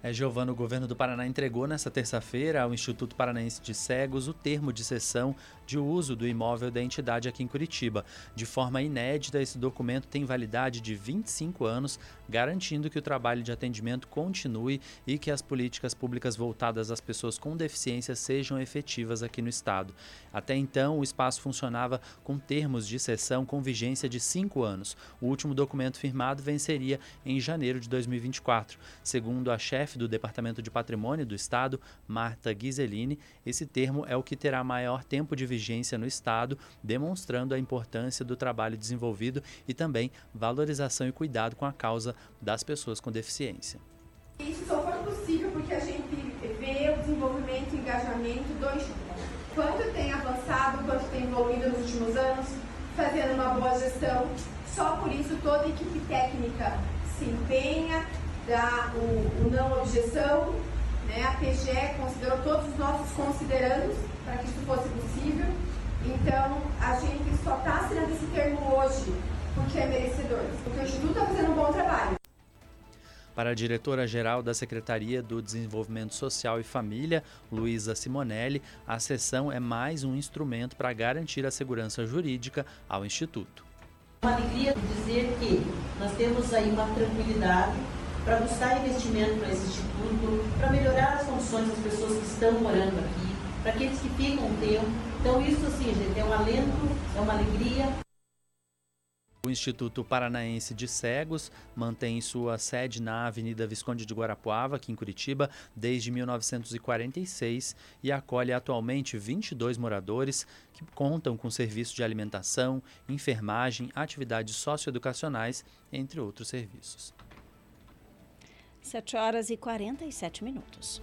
É, Giovana, o governo do Paraná entregou nesta terça-feira ao Instituto Paranaense de Cegos o termo de cessão de uso do imóvel da entidade aqui em Curitiba. De forma inédita, esse documento tem validade de 25 anos, garantindo que o trabalho de atendimento continue e que as políticas públicas voltadas às pessoas com deficiência sejam efetivas aqui no estado. Até então, o espaço funcionava com termos de cessão com vigência de cinco anos. O último documento firmado venceria em janeiro de 2024. Segundo a chefe do Departamento de Patrimônio do Estado, Marta Ghiseline, esse termo é o que terá maior tempo de vigência no Estado, demonstrando a importância do trabalho desenvolvido e também valorização e cuidado com a causa das pessoas com deficiência. Isso só foi possível porque a gente vê o desenvolvimento e engajamento do. Quanto tem avançado, quanto tem evoluído nos últimos anos, fazendo uma boa gestão. Só por isso toda a equipe técnica se empenha, dá o, o não objeção, né? a PGE considerou todos os nossos considerandos para que isso fosse possível. Então, a gente só está assinando esse termo hoje porque é merecedor, porque o Instituto está fazendo um bom trabalho. Para a diretora-geral da Secretaria do Desenvolvimento Social e Família, Luísa Simonelli, a sessão é mais um instrumento para garantir a segurança jurídica ao Instituto. Uma alegria dizer que nós temos aí uma tranquilidade para buscar investimento para esse instituto, para melhorar as condições das pessoas que estão morando aqui, para aqueles que ficam um tempo. Então isso assim, gente, é um alento, é uma alegria. O Instituto Paranaense de Cegos mantém sua sede na Avenida Visconde de Guarapuava, aqui em Curitiba, desde 1946 e acolhe atualmente 22 moradores que contam com serviços de alimentação, enfermagem, atividades socioeducacionais, entre outros serviços. 7 horas e 47 minutos.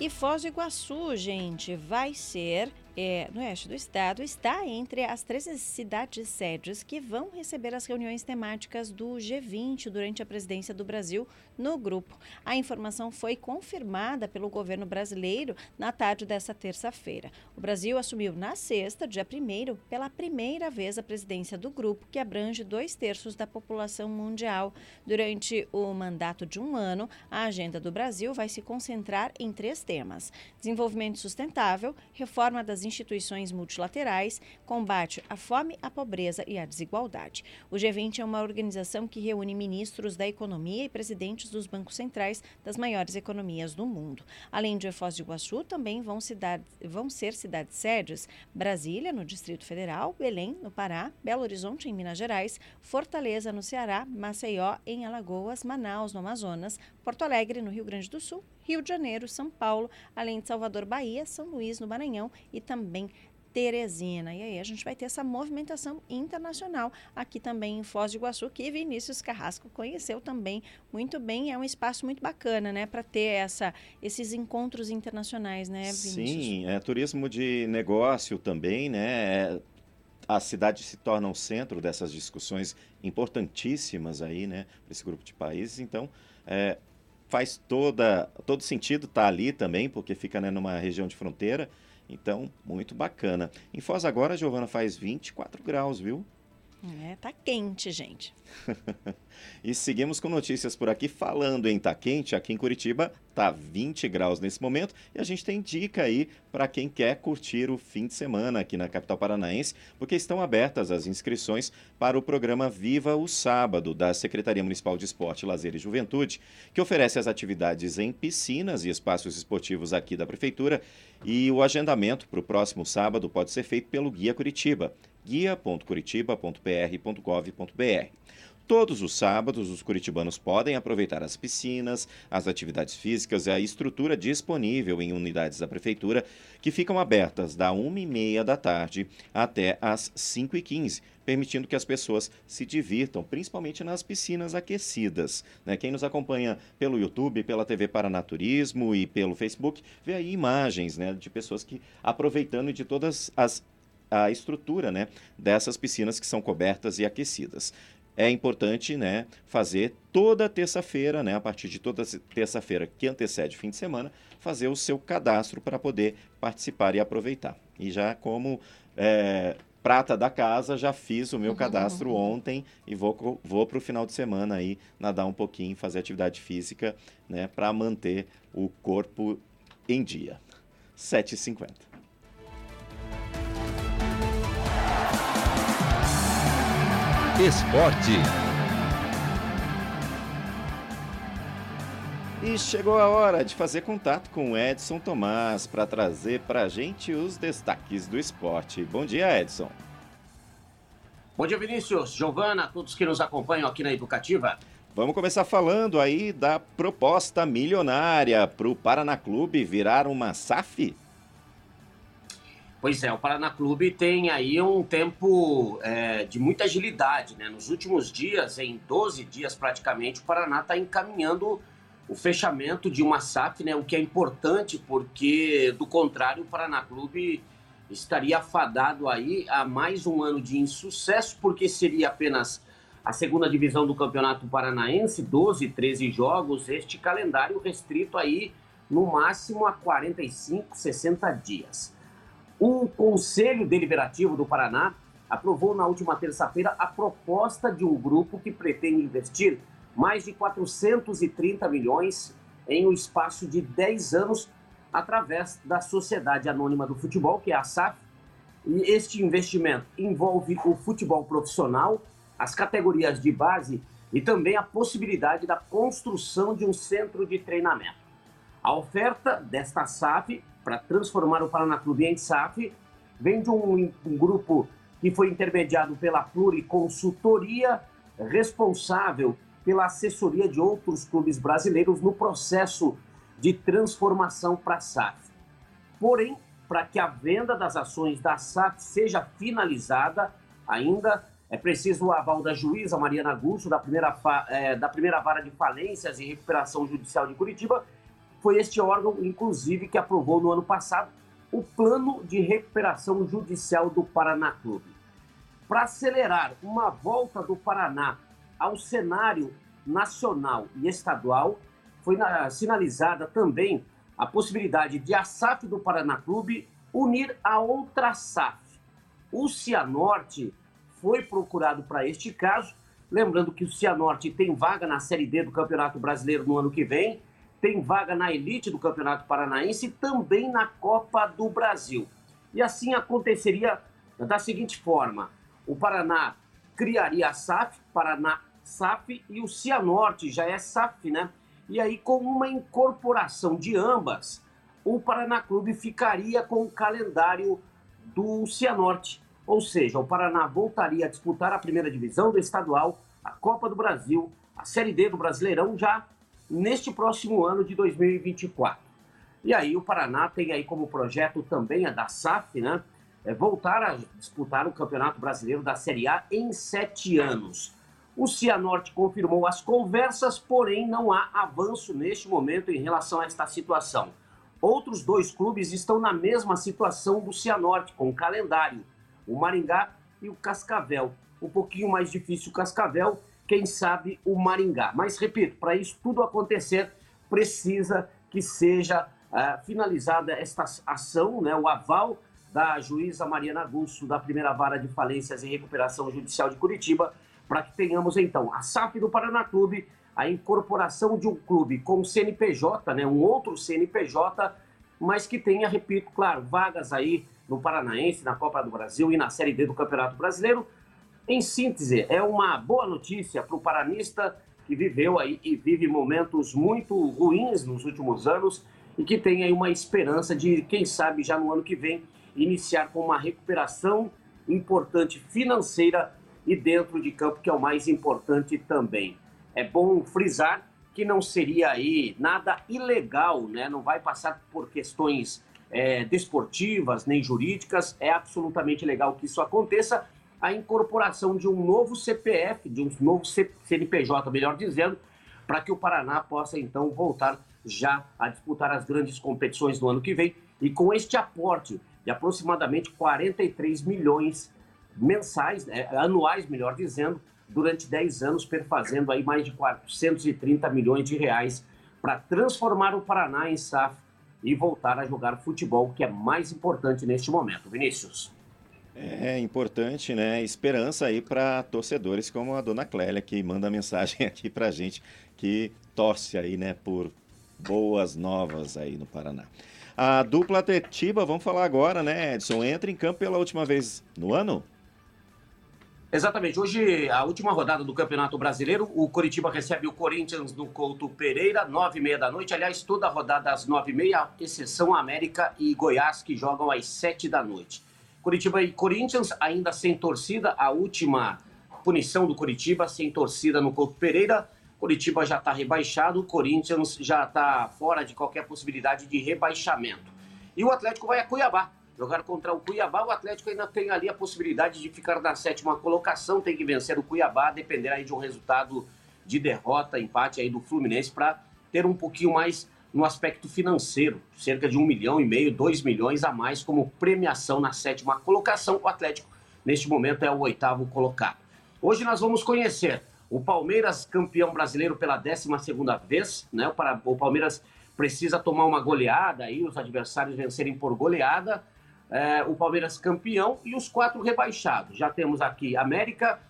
E Foz do Iguaçu, gente, vai ser é, no oeste do estado está entre as 13 cidades sedes que vão receber as reuniões temáticas do G20 durante a presidência do Brasil no grupo. A informação foi confirmada pelo governo brasileiro na tarde desta terça-feira. O Brasil assumiu na sexta, dia 1 pela primeira vez a presidência do grupo, que abrange dois terços da população mundial. Durante o mandato de um ano, a agenda do Brasil vai se concentrar em três temas: desenvolvimento sustentável, reforma das instituições multilaterais, combate à fome, à pobreza e à desigualdade. O G20 é uma organização que reúne ministros da economia e presidentes dos bancos centrais das maiores economias do mundo. Além de Foz do Iguaçu, também vão, cidade, vão ser cidades sedes Brasília, no Distrito Federal, Belém, no Pará, Belo Horizonte, em Minas Gerais, Fortaleza, no Ceará, Maceió, em Alagoas, Manaus, no Amazonas, Porto Alegre, no Rio Grande do Sul, Rio de Janeiro, São Paulo, além de Salvador, Bahia, São Luís, no Maranhão e também Teresina. E aí a gente vai ter essa movimentação internacional aqui também em Foz do Iguaçu, que Vinícius Carrasco conheceu também muito bem. É um espaço muito bacana, né, para ter essa, esses encontros internacionais, né, Vinícius? Sim, é turismo de negócio também, né? É, a cidade se torna o centro dessas discussões importantíssimas aí, né, para esse grupo de países. Então, é, faz toda, todo sentido estar tá ali também, porque fica né, numa região de fronteira. Então, muito bacana. Em Foz agora, Giovana, faz 24 graus, viu? É, tá quente, gente. e seguimos com notícias por aqui. Falando em tá quente, aqui em Curitiba tá 20 graus nesse momento e a gente tem dica aí para quem quer curtir o fim de semana aqui na capital paranaense, porque estão abertas as inscrições para o programa Viva o Sábado da Secretaria Municipal de Esporte, Lazer e Juventude, que oferece as atividades em piscinas e espaços esportivos aqui da prefeitura e o agendamento para o próximo sábado pode ser feito pelo Guia Curitiba, guia.curitiba.pr.gov.br. Todos os sábados, os curitibanos podem aproveitar as piscinas, as atividades físicas e a estrutura disponível em unidades da Prefeitura, que ficam abertas da 1h30 da tarde até às 5h15, permitindo que as pessoas se divirtam, principalmente nas piscinas aquecidas. Né? Quem nos acompanha pelo YouTube, pela TV Paranaturismo e pelo Facebook, vê aí imagens né, de pessoas que aproveitando de todas as a estrutura né, dessas piscinas que são cobertas e aquecidas é importante né, fazer toda terça-feira, né, a partir de toda terça-feira que antecede o fim de semana, fazer o seu cadastro para poder participar e aproveitar. E já como é, prata da casa, já fiz o meu cadastro ontem e vou, vou para o final de semana aí nadar um pouquinho, fazer atividade física né, para manter o corpo em dia. 7h50. Esporte. E chegou a hora de fazer contato com o Edson Tomás para trazer para a gente os destaques do esporte. Bom dia, Edson. Bom dia, Vinícius, Giovana, todos que nos acompanham aqui na Educativa. Vamos começar falando aí da proposta milionária para o Paraná Clube virar uma SAF? Pois é, o Paraná Clube tem aí um tempo é, de muita agilidade, né? Nos últimos dias, em 12 dias praticamente, o Paraná está encaminhando o fechamento de uma SAF, né? O que é importante porque, do contrário, o Paraná Clube estaria afadado aí a mais um ano de insucesso, porque seria apenas a segunda divisão do Campeonato Paranaense, 12, 13 jogos, este calendário restrito aí no máximo a 45, 60 dias. O Conselho Deliberativo do Paraná aprovou na última terça-feira a proposta de um grupo que pretende investir mais de 430 milhões em um espaço de 10 anos através da Sociedade Anônima do Futebol, que é a SAF. E este investimento envolve o futebol profissional, as categorias de base e também a possibilidade da construção de um centro de treinamento. A oferta desta SAF para transformar o Paraná Clube em SAF, vem de um, um grupo que foi intermediado pela Pluriconsultoria, responsável pela assessoria de outros clubes brasileiros no processo de transformação para SAF. Porém, para que a venda das ações da SAF seja finalizada, ainda é preciso o aval da juíza Mariana Gusso, da primeira, é, da primeira vara de falências e recuperação judicial de Curitiba, foi este órgão, inclusive, que aprovou no ano passado o plano de recuperação judicial do Paraná Clube. Para acelerar uma volta do Paraná ao cenário nacional e estadual, foi sinalizada também a possibilidade de a SAF do Paraná Clube unir a outra SAF. O Cianorte foi procurado para este caso, lembrando que o Cianorte tem vaga na Série D do Campeonato Brasileiro no ano que vem tem vaga na elite do Campeonato Paranaense e também na Copa do Brasil. E assim aconteceria da seguinte forma: o Paraná criaria a SAF, Paraná SAF, e o Cianorte já é SAF, né? E aí, com uma incorporação de ambas, o Paraná Clube ficaria com o calendário do Cianorte. Ou seja, o Paraná voltaria a disputar a primeira divisão do estadual, a Copa do Brasil, a Série D do Brasileirão já neste próximo ano de 2024. E aí o Paraná tem aí como projeto também a da SAF, né? É voltar a disputar o Campeonato Brasileiro da Série A em sete anos. O Cianorte confirmou as conversas, porém não há avanço neste momento em relação a esta situação. Outros dois clubes estão na mesma situação do Cianorte, com o calendário, o Maringá e o Cascavel. Um pouquinho mais difícil o Cascavel, quem sabe o Maringá. Mas, repito, para isso tudo acontecer, precisa que seja uh, finalizada esta ação, né, o aval da juíza Mariana Gusso, da primeira vara de falências e recuperação judicial de Curitiba, para que tenhamos então a SAF do Paraná Clube, a incorporação de um clube com CNPJ, né, um outro CNPJ, mas que tenha, repito, claro, vagas aí no Paranaense, na Copa do Brasil e na Série D do Campeonato Brasileiro. Em síntese, é uma boa notícia para o paranista que viveu aí e vive momentos muito ruins nos últimos anos e que tem aí uma esperança de, quem sabe, já no ano que vem, iniciar com uma recuperação importante financeira e dentro de campo, que é o mais importante também. É bom frisar que não seria aí nada ilegal, né? Não vai passar por questões é, desportivas nem jurídicas. É absolutamente legal que isso aconteça. A incorporação de um novo CPF, de um novo CNPJ, melhor dizendo, para que o Paraná possa então voltar já a disputar as grandes competições do ano que vem e com este aporte de aproximadamente 43 milhões mensais, né, anuais, melhor dizendo, durante 10 anos, perfazendo aí mais de 430 milhões de reais para transformar o Paraná em SAF e voltar a jogar futebol, que é mais importante neste momento. Vinícius. É importante, né? Esperança aí para torcedores como a dona Clélia, que manda mensagem aqui para gente, que torce aí, né, por boas novas aí no Paraná. A dupla Tetiba, vamos falar agora, né, Edson? Entra em campo pela última vez no ano? Exatamente. Hoje, a última rodada do Campeonato Brasileiro, o Coritiba recebe o Corinthians no Couto Pereira, nove e meia da noite. Aliás, toda a rodada às nove e meia, exceção América e Goiás, que jogam às sete da noite. Curitiba e Corinthians ainda sem torcida, a última punição do Curitiba, sem torcida no Couto Pereira. Curitiba já está rebaixado, Corinthians já está fora de qualquer possibilidade de rebaixamento. E o Atlético vai a Cuiabá, jogar contra o Cuiabá. O Atlético ainda tem ali a possibilidade de ficar na sétima colocação, tem que vencer o Cuiabá, depender aí de um resultado de derrota, empate aí do Fluminense para ter um pouquinho mais no aspecto financeiro, cerca de um milhão e meio, dois milhões a mais como premiação na sétima colocação. O Atlético, neste momento, é o oitavo colocado. Hoje nós vamos conhecer o Palmeiras, campeão brasileiro pela 12 segunda vez, né? O Palmeiras precisa tomar uma goleada aí, os adversários vencerem por goleada é, o Palmeiras campeão e os quatro rebaixados. Já temos aqui América,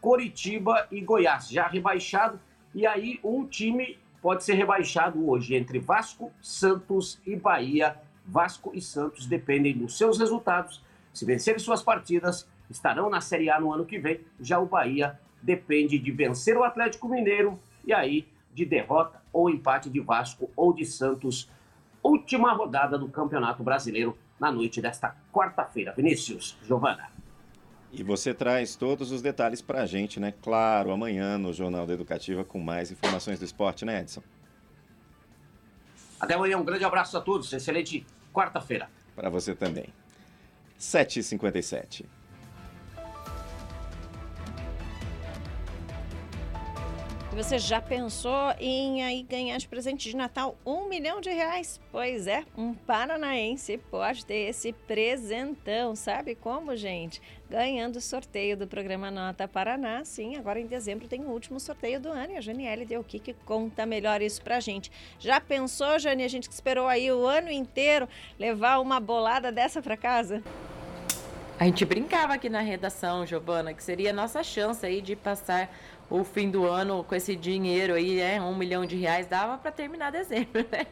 Coritiba e Goiás, já rebaixado. E aí um time pode ser rebaixado hoje entre Vasco, Santos e Bahia. Vasco e Santos dependem dos seus resultados. Se vencerem suas partidas, estarão na Série A no ano que vem. Já o Bahia depende de vencer o Atlético Mineiro e aí de derrota ou empate de Vasco ou de Santos. Última rodada do Campeonato Brasileiro na noite desta quarta-feira. Vinícius, Giovana. E você traz todos os detalhes para a gente, né? Claro, amanhã no Jornal da Educativa com mais informações do esporte, né, Edson? Até amanhã, um grande abraço a todos. Excelente quarta-feira. Para você também. 7h57. Você já pensou em aí ganhar de presente de Natal um milhão de reais? Pois é, um paranaense pode ter esse presentão. Sabe como, gente? Ganhando o sorteio do programa Nota Paraná. Sim, agora em dezembro tem o último sorteio do ano e a Janiele deu o que, que conta melhor isso pra gente. Já pensou, Jani, a gente que esperou aí o ano inteiro levar uma bolada dessa pra casa? A gente brincava aqui na redação, Giovana, que seria a nossa chance aí de passar o fim do ano com esse dinheiro aí, é um milhão de reais, dava para terminar dezembro, né,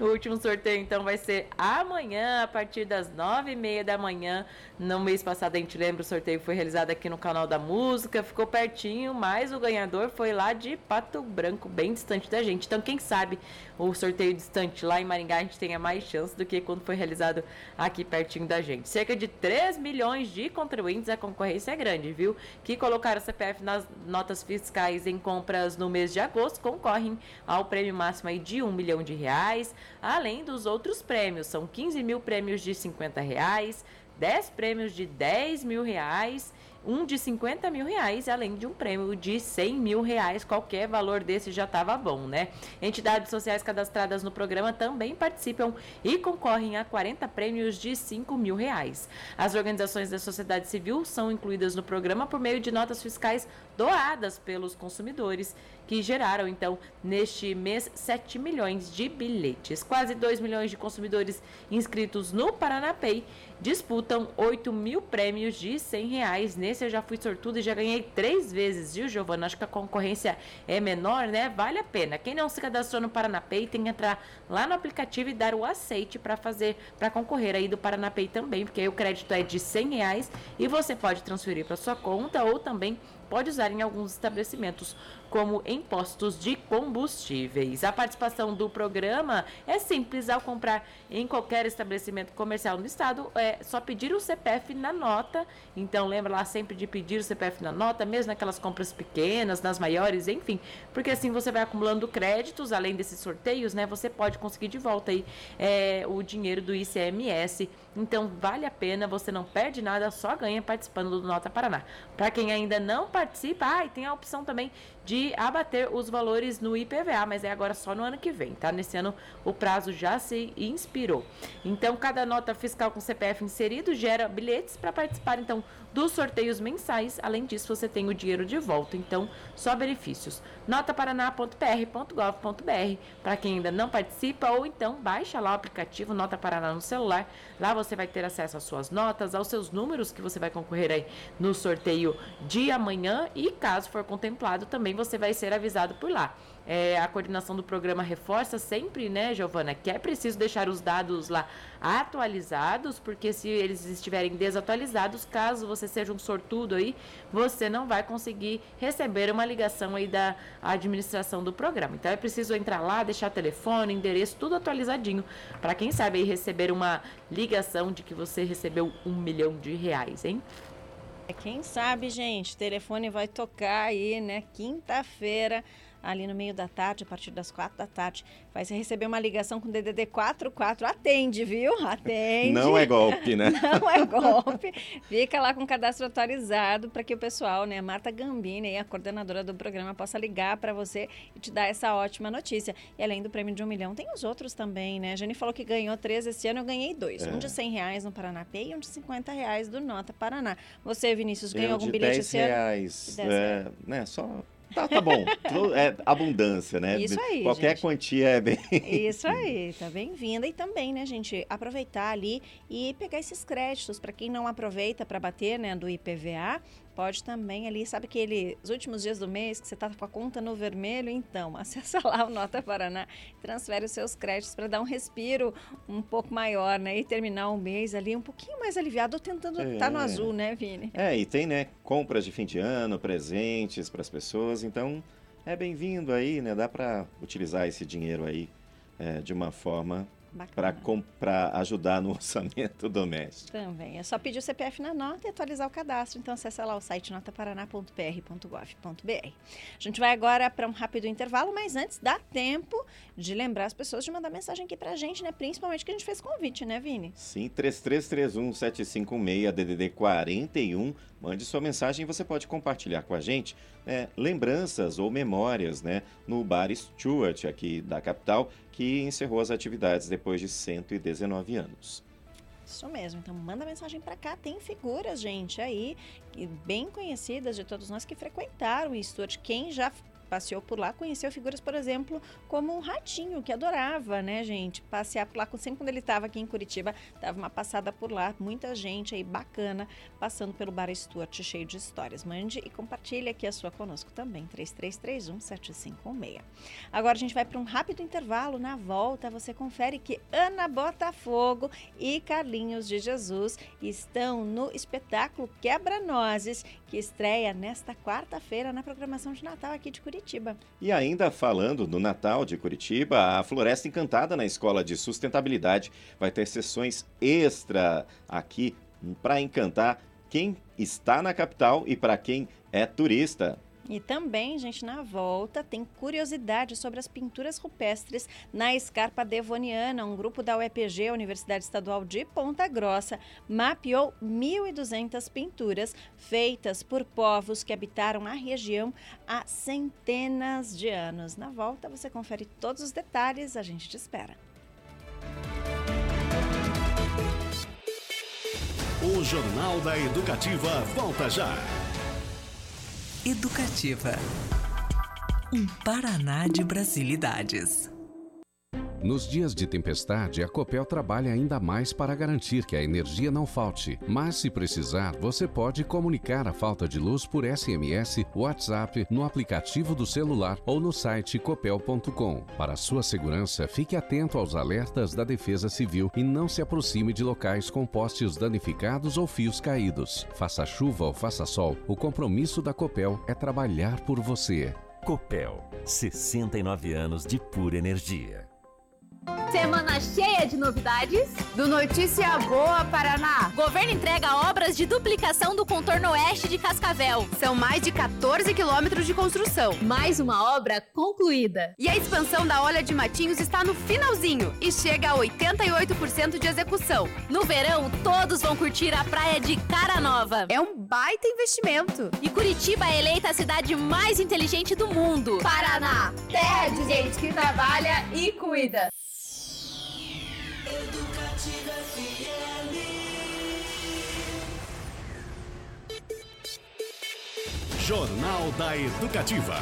O último sorteio, então, vai ser amanhã, a partir das nove e meia da manhã. No mês passado, a gente lembra, o sorteio foi realizado aqui no canal da música, ficou pertinho, mas o ganhador foi lá de Pato Branco, bem distante da gente. Então, quem sabe o sorteio distante lá em Maringá, a gente tenha mais chance do que quando foi realizado aqui pertinho da gente. Cerca de 3 milhões de contribuintes, a concorrência é grande, viu? Que colocaram o CPF nas notas fiscais em compras no mês de agosto concorrem ao prêmio máximo aí de 1 milhão de reais, além dos outros prêmios. São 15 mil prêmios de 50 reais, 10 prêmios de 10 mil reais um de 50 mil reais, além de um prêmio de 100 mil reais. Qualquer valor desse já estava bom, né? Entidades sociais cadastradas no programa também participam e concorrem a 40 prêmios de 5 mil reais. As organizações da sociedade civil são incluídas no programa por meio de notas fiscais doadas pelos consumidores que geraram, então, neste mês, 7 milhões de bilhetes. Quase 2 milhões de consumidores inscritos no Paranapay disputam 8 mil prêmios de 100 reais paranense, eu já fui sortuda e já ganhei três vezes, viu, Giovana? Acho que a concorrência é menor, né? Vale a pena. Quem não se cadastrou no Paranapay tem que entrar lá no aplicativo e dar o aceite para fazer, para concorrer aí do Paranapay também, porque aí o crédito é de 100 reais e você pode transferir para sua conta ou também pode usar em alguns estabelecimentos, como em postos de combustíveis. A participação do programa é simples ao comprar em qualquer estabelecimento comercial no estado, é só pedir o CPF na nota. Então lembra lá sempre de pedir o CPF na nota, mesmo naquelas compras pequenas, nas maiores, enfim, porque assim você vai acumulando créditos, além desses sorteios, né? Você pode conseguir de volta aí é, o dinheiro do ICMS. Então vale a pena, você não perde nada, só ganha participando do Nota Paraná. Para quem ainda não participa. Ah, tem a opção também de abater os valores no IPVA, mas é agora só no ano que vem, tá? Nesse ano o prazo já se inspirou. Então, cada nota fiscal com CPF inserido gera bilhetes para participar então dos sorteios mensais. Além disso, você tem o dinheiro de volta, então só benefícios. notaparaná.pr.gov.br para quem ainda não participa ou então baixa lá o aplicativo Nota Paraná no celular. Lá você vai ter acesso às suas notas, aos seus números que você vai concorrer aí no sorteio de amanhã e caso for contemplado também também você vai ser avisado por lá. É, a coordenação do programa reforça sempre, né, Giovana, que é preciso deixar os dados lá atualizados, porque se eles estiverem desatualizados, caso você seja um sortudo aí, você não vai conseguir receber uma ligação aí da administração do programa. Então é preciso entrar lá, deixar telefone, endereço, tudo atualizadinho, para quem sabe aí receber uma ligação de que você recebeu um milhão de reais, hein? Quem sabe, gente, telefone vai tocar aí, né? Quinta-feira, ali no meio da tarde, a partir das quatro da tarde. Vai se receber uma ligação com o DDD 44. Atende, viu? Atende. Não é golpe, né? Não é golpe. Fica lá com o cadastro atualizado para que o pessoal, né, Marta Gambini, a coordenadora do programa, possa ligar para você e te dar essa ótima notícia. E além do prêmio de um milhão, tem os outros também, né? A Jane falou que ganhou três esse ano, eu ganhei dois. É. Um de 100 reais no Paranapê e um de 50 reais do Nota Paraná. Você, Vinícius, ganhou algum bilhete esse reais. ano? Reais. É, né, só Tá, tá bom. É abundância, né? Isso aí. Qualquer gente. quantia é bem. Isso aí, tá bem-vinda. E também, né, gente, aproveitar ali e pegar esses créditos. Para quem não aproveita para bater, né, do IPVA, Pode também ali, sabe aqueles últimos dias do mês que você está com a conta no vermelho? Então, acessa lá o Nota Paraná, transfere os seus créditos para dar um respiro um pouco maior, né? E terminar o mês ali um pouquinho mais aliviado, ou tentando estar é. tá no azul, né, Vini? É, e tem, né, compras de fim de ano, presentes para as pessoas, então é bem-vindo aí, né? Dá para utilizar esse dinheiro aí é, de uma forma para ajudar no orçamento doméstico. Também. É só pedir o CPF na nota e atualizar o cadastro. Então, acessa lá o site notaparaná.pr.gov.br. A gente vai agora para um rápido intervalo, mas antes dá tempo de lembrar as pessoas de mandar mensagem aqui para a gente, né? Principalmente que a gente fez convite, né, Vini? Sim, 3331-756, DDD 41. Mande sua mensagem e você pode compartilhar com a gente é, lembranças ou memórias né, no Bar Stuart, aqui da capital, que encerrou as atividades depois de 119 anos. Isso mesmo, então manda mensagem para cá. Tem figuras, gente, aí, bem conhecidas de todos nós que frequentaram o Stuart. Quem já passeou por lá, conheceu figuras, por exemplo, como um ratinho, que adorava, né, gente, passear por lá. Sempre quando ele estava aqui em Curitiba, dava uma passada por lá. Muita gente aí bacana passando pelo Bar Stuart, cheio de histórias. Mande e compartilhe aqui a sua conosco também, 3331-7516. Agora a gente vai para um rápido intervalo. Na volta, você confere que Ana Botafogo e Carlinhos de Jesus estão no espetáculo Quebra-Nozes, que estreia nesta quarta-feira na programação de Natal aqui de Curitiba. Curitiba. E ainda falando do Natal de Curitiba, a Floresta Encantada na Escola de Sustentabilidade vai ter sessões extra aqui para encantar quem está na capital e para quem é turista. E também, gente, na volta tem curiosidade sobre as pinturas rupestres na Escarpa Devoniana. Um grupo da UEPG, Universidade Estadual de Ponta Grossa, mapeou 1.200 pinturas feitas por povos que habitaram a região há centenas de anos. Na volta você confere todos os detalhes, a gente te espera. O Jornal da Educativa volta já. Educativa. Um Paraná de Brasilidades. Nos dias de tempestade, a Copel trabalha ainda mais para garantir que a energia não falte. Mas se precisar, você pode comunicar a falta de luz por SMS, WhatsApp, no aplicativo do celular ou no site copel.com. Para sua segurança, fique atento aos alertas da Defesa Civil e não se aproxime de locais com postes danificados ou fios caídos. Faça chuva ou faça sol, o compromisso da Copel é trabalhar por você. Copel, 69 anos de pura energia. Semana cheia de novidades. Do Notícia Boa Paraná. Governo entrega obras de duplicação do contorno oeste de Cascavel. São mais de 14 quilômetros de construção. Mais uma obra concluída. E a expansão da Olha de Matinhos está no finalzinho e chega a 88% de execução. No verão, todos vão curtir a praia de Cara Nova. É um baita investimento. E Curitiba é eleita a cidade mais inteligente do mundo. Paraná, terra de gente que trabalha e cuida. Jornal da Educativa.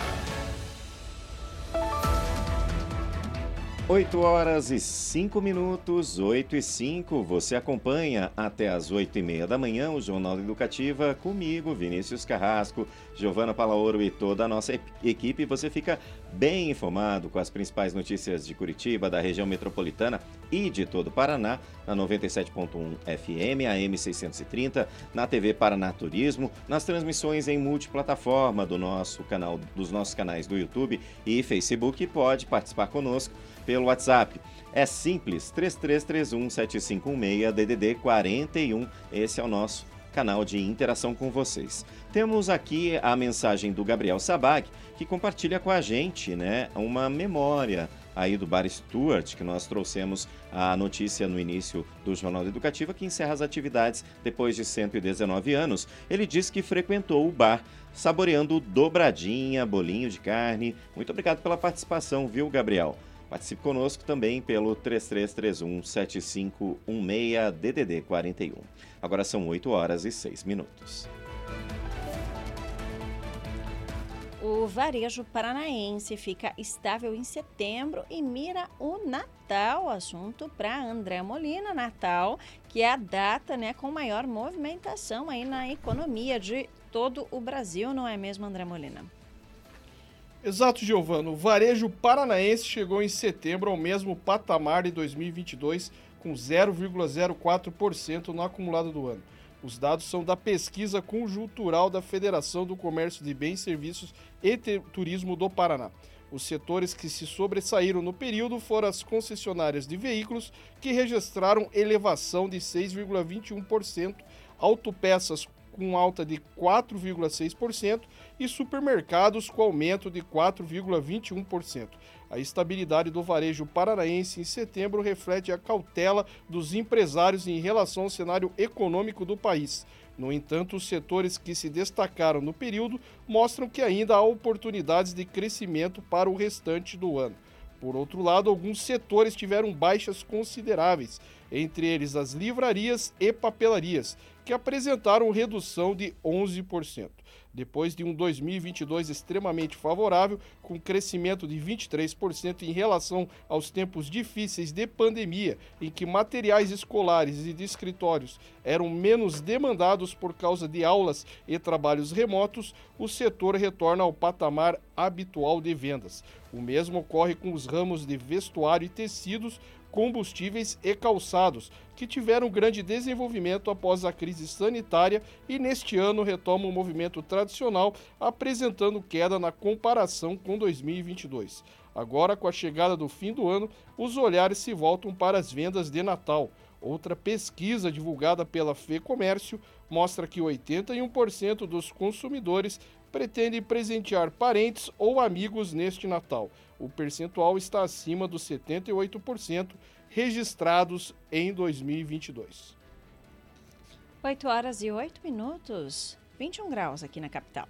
8 horas e 5 minutos, 8 e 5. Você acompanha até as 8 e meia da manhã o Jornal Educativa comigo, Vinícius Carrasco, Giovana Palaoro e toda a nossa equipe. Você fica bem informado com as principais notícias de Curitiba, da região metropolitana e de todo o Paraná, na 97.1 FM, AM 630, na TV Paraná Turismo, nas transmissões em multiplataforma do nosso canal, dos nossos canais do YouTube e Facebook. Pode participar conosco pelo WhatsApp. É simples, 33317516 DDD 41. Esse é o nosso canal de interação com vocês. Temos aqui a mensagem do Gabriel Sabag, que compartilha com a gente, né, uma memória aí do Bar Stuart, que nós trouxemos a notícia no início do Jornal Educativa, que encerra as atividades depois de 119 anos. Ele diz que frequentou o bar saboreando dobradinha, bolinho de carne. Muito obrigado pela participação, viu, Gabriel? Participe conosco também pelo 3331 7516 DDD 41. Agora são 8 horas e 6 minutos. O varejo paranaense fica estável em setembro e mira o Natal. Assunto para André Molina, Natal, que é a data né, com maior movimentação aí na economia de todo o Brasil, não é mesmo, André Molina? Exato, Giovano. O varejo paranaense chegou em setembro ao mesmo patamar de 2022, com 0,04% no acumulado do ano. Os dados são da pesquisa conjuntural da Federação do Comércio de Bens, Serviços e Turismo do Paraná. Os setores que se sobressaíram no período foram as concessionárias de veículos, que registraram elevação de 6,21%, autopeças com alta de 4,6% e supermercados com aumento de 4,21%. A estabilidade do varejo paranaense em setembro reflete a cautela dos empresários em relação ao cenário econômico do país. No entanto, os setores que se destacaram no período mostram que ainda há oportunidades de crescimento para o restante do ano. Por outro lado, alguns setores tiveram baixas consideráveis, entre eles as livrarias e papelarias, que apresentaram redução de 11%. Depois de um 2022 extremamente favorável, com crescimento de 23% em relação aos tempos difíceis de pandemia, em que materiais escolares e de escritórios eram menos demandados por causa de aulas e trabalhos remotos, o setor retorna ao patamar habitual de vendas. O mesmo ocorre com os ramos de vestuário e tecidos, combustíveis e calçados, que tiveram grande desenvolvimento após a crise sanitária e neste ano retomam o movimento tradicional, apresentando queda na comparação com 2022. Agora, com a chegada do fim do ano, os olhares se voltam para as vendas de Natal. Outra pesquisa divulgada pela Fê Comércio mostra que 81% dos consumidores pretendem presentear parentes ou amigos neste Natal o percentual está acima dos 78% registrados em 2022. 8 horas e 8 minutos, 21 graus aqui na capital.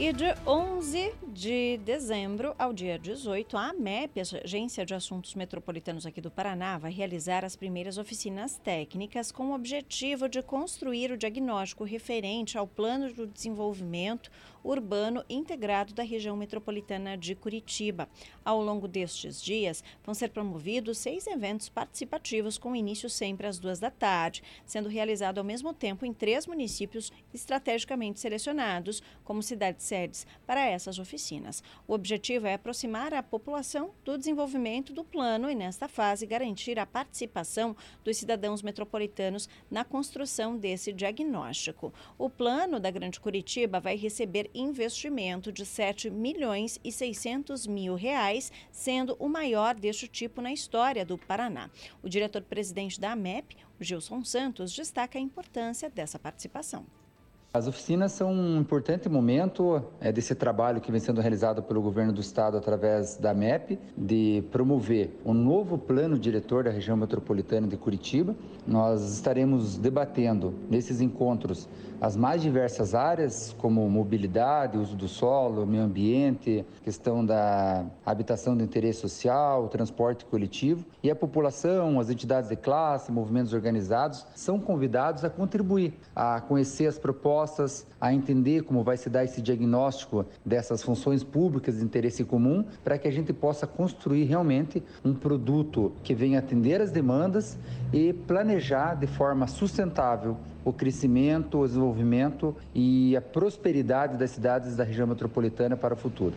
E de 11 de dezembro ao dia 18, a AMEP, Agência de Assuntos Metropolitanos aqui do Paraná, vai realizar as primeiras oficinas técnicas com o objetivo de construir o diagnóstico referente ao Plano de Desenvolvimento Urbano Integrado da região metropolitana de Curitiba. Ao longo destes dias, vão ser promovidos seis eventos participativos com início sempre às duas da tarde, sendo realizado ao mesmo tempo em três municípios estrategicamente selecionados como cidades sedes para essas oficinas. O objetivo é aproximar a população do desenvolvimento do plano e, nesta fase, garantir a participação dos cidadãos metropolitanos na construção desse diagnóstico. O plano da Grande Curitiba vai receber investimento de 7 milhões e 600 mil reais, sendo o maior deste tipo na história do Paraná. O diretor-presidente da AMEP, Gilson Santos, destaca a importância dessa participação. As oficinas são um importante momento é, desse trabalho que vem sendo realizado pelo governo do estado através da MEP, de promover um novo plano diretor da região metropolitana de Curitiba. Nós estaremos debatendo nesses encontros as mais diversas áreas, como mobilidade, uso do solo, meio ambiente, questão da habitação de interesse social, transporte coletivo. E a população, as entidades de classe, movimentos organizados são convidados a contribuir, a conhecer as propostas, a entender como vai se dar esse diagnóstico dessas funções públicas de interesse comum, para que a gente possa construir realmente um produto que venha atender as demandas e planejar de forma sustentável o crescimento, o desenvolvimento e a prosperidade das cidades da região metropolitana para o futuro.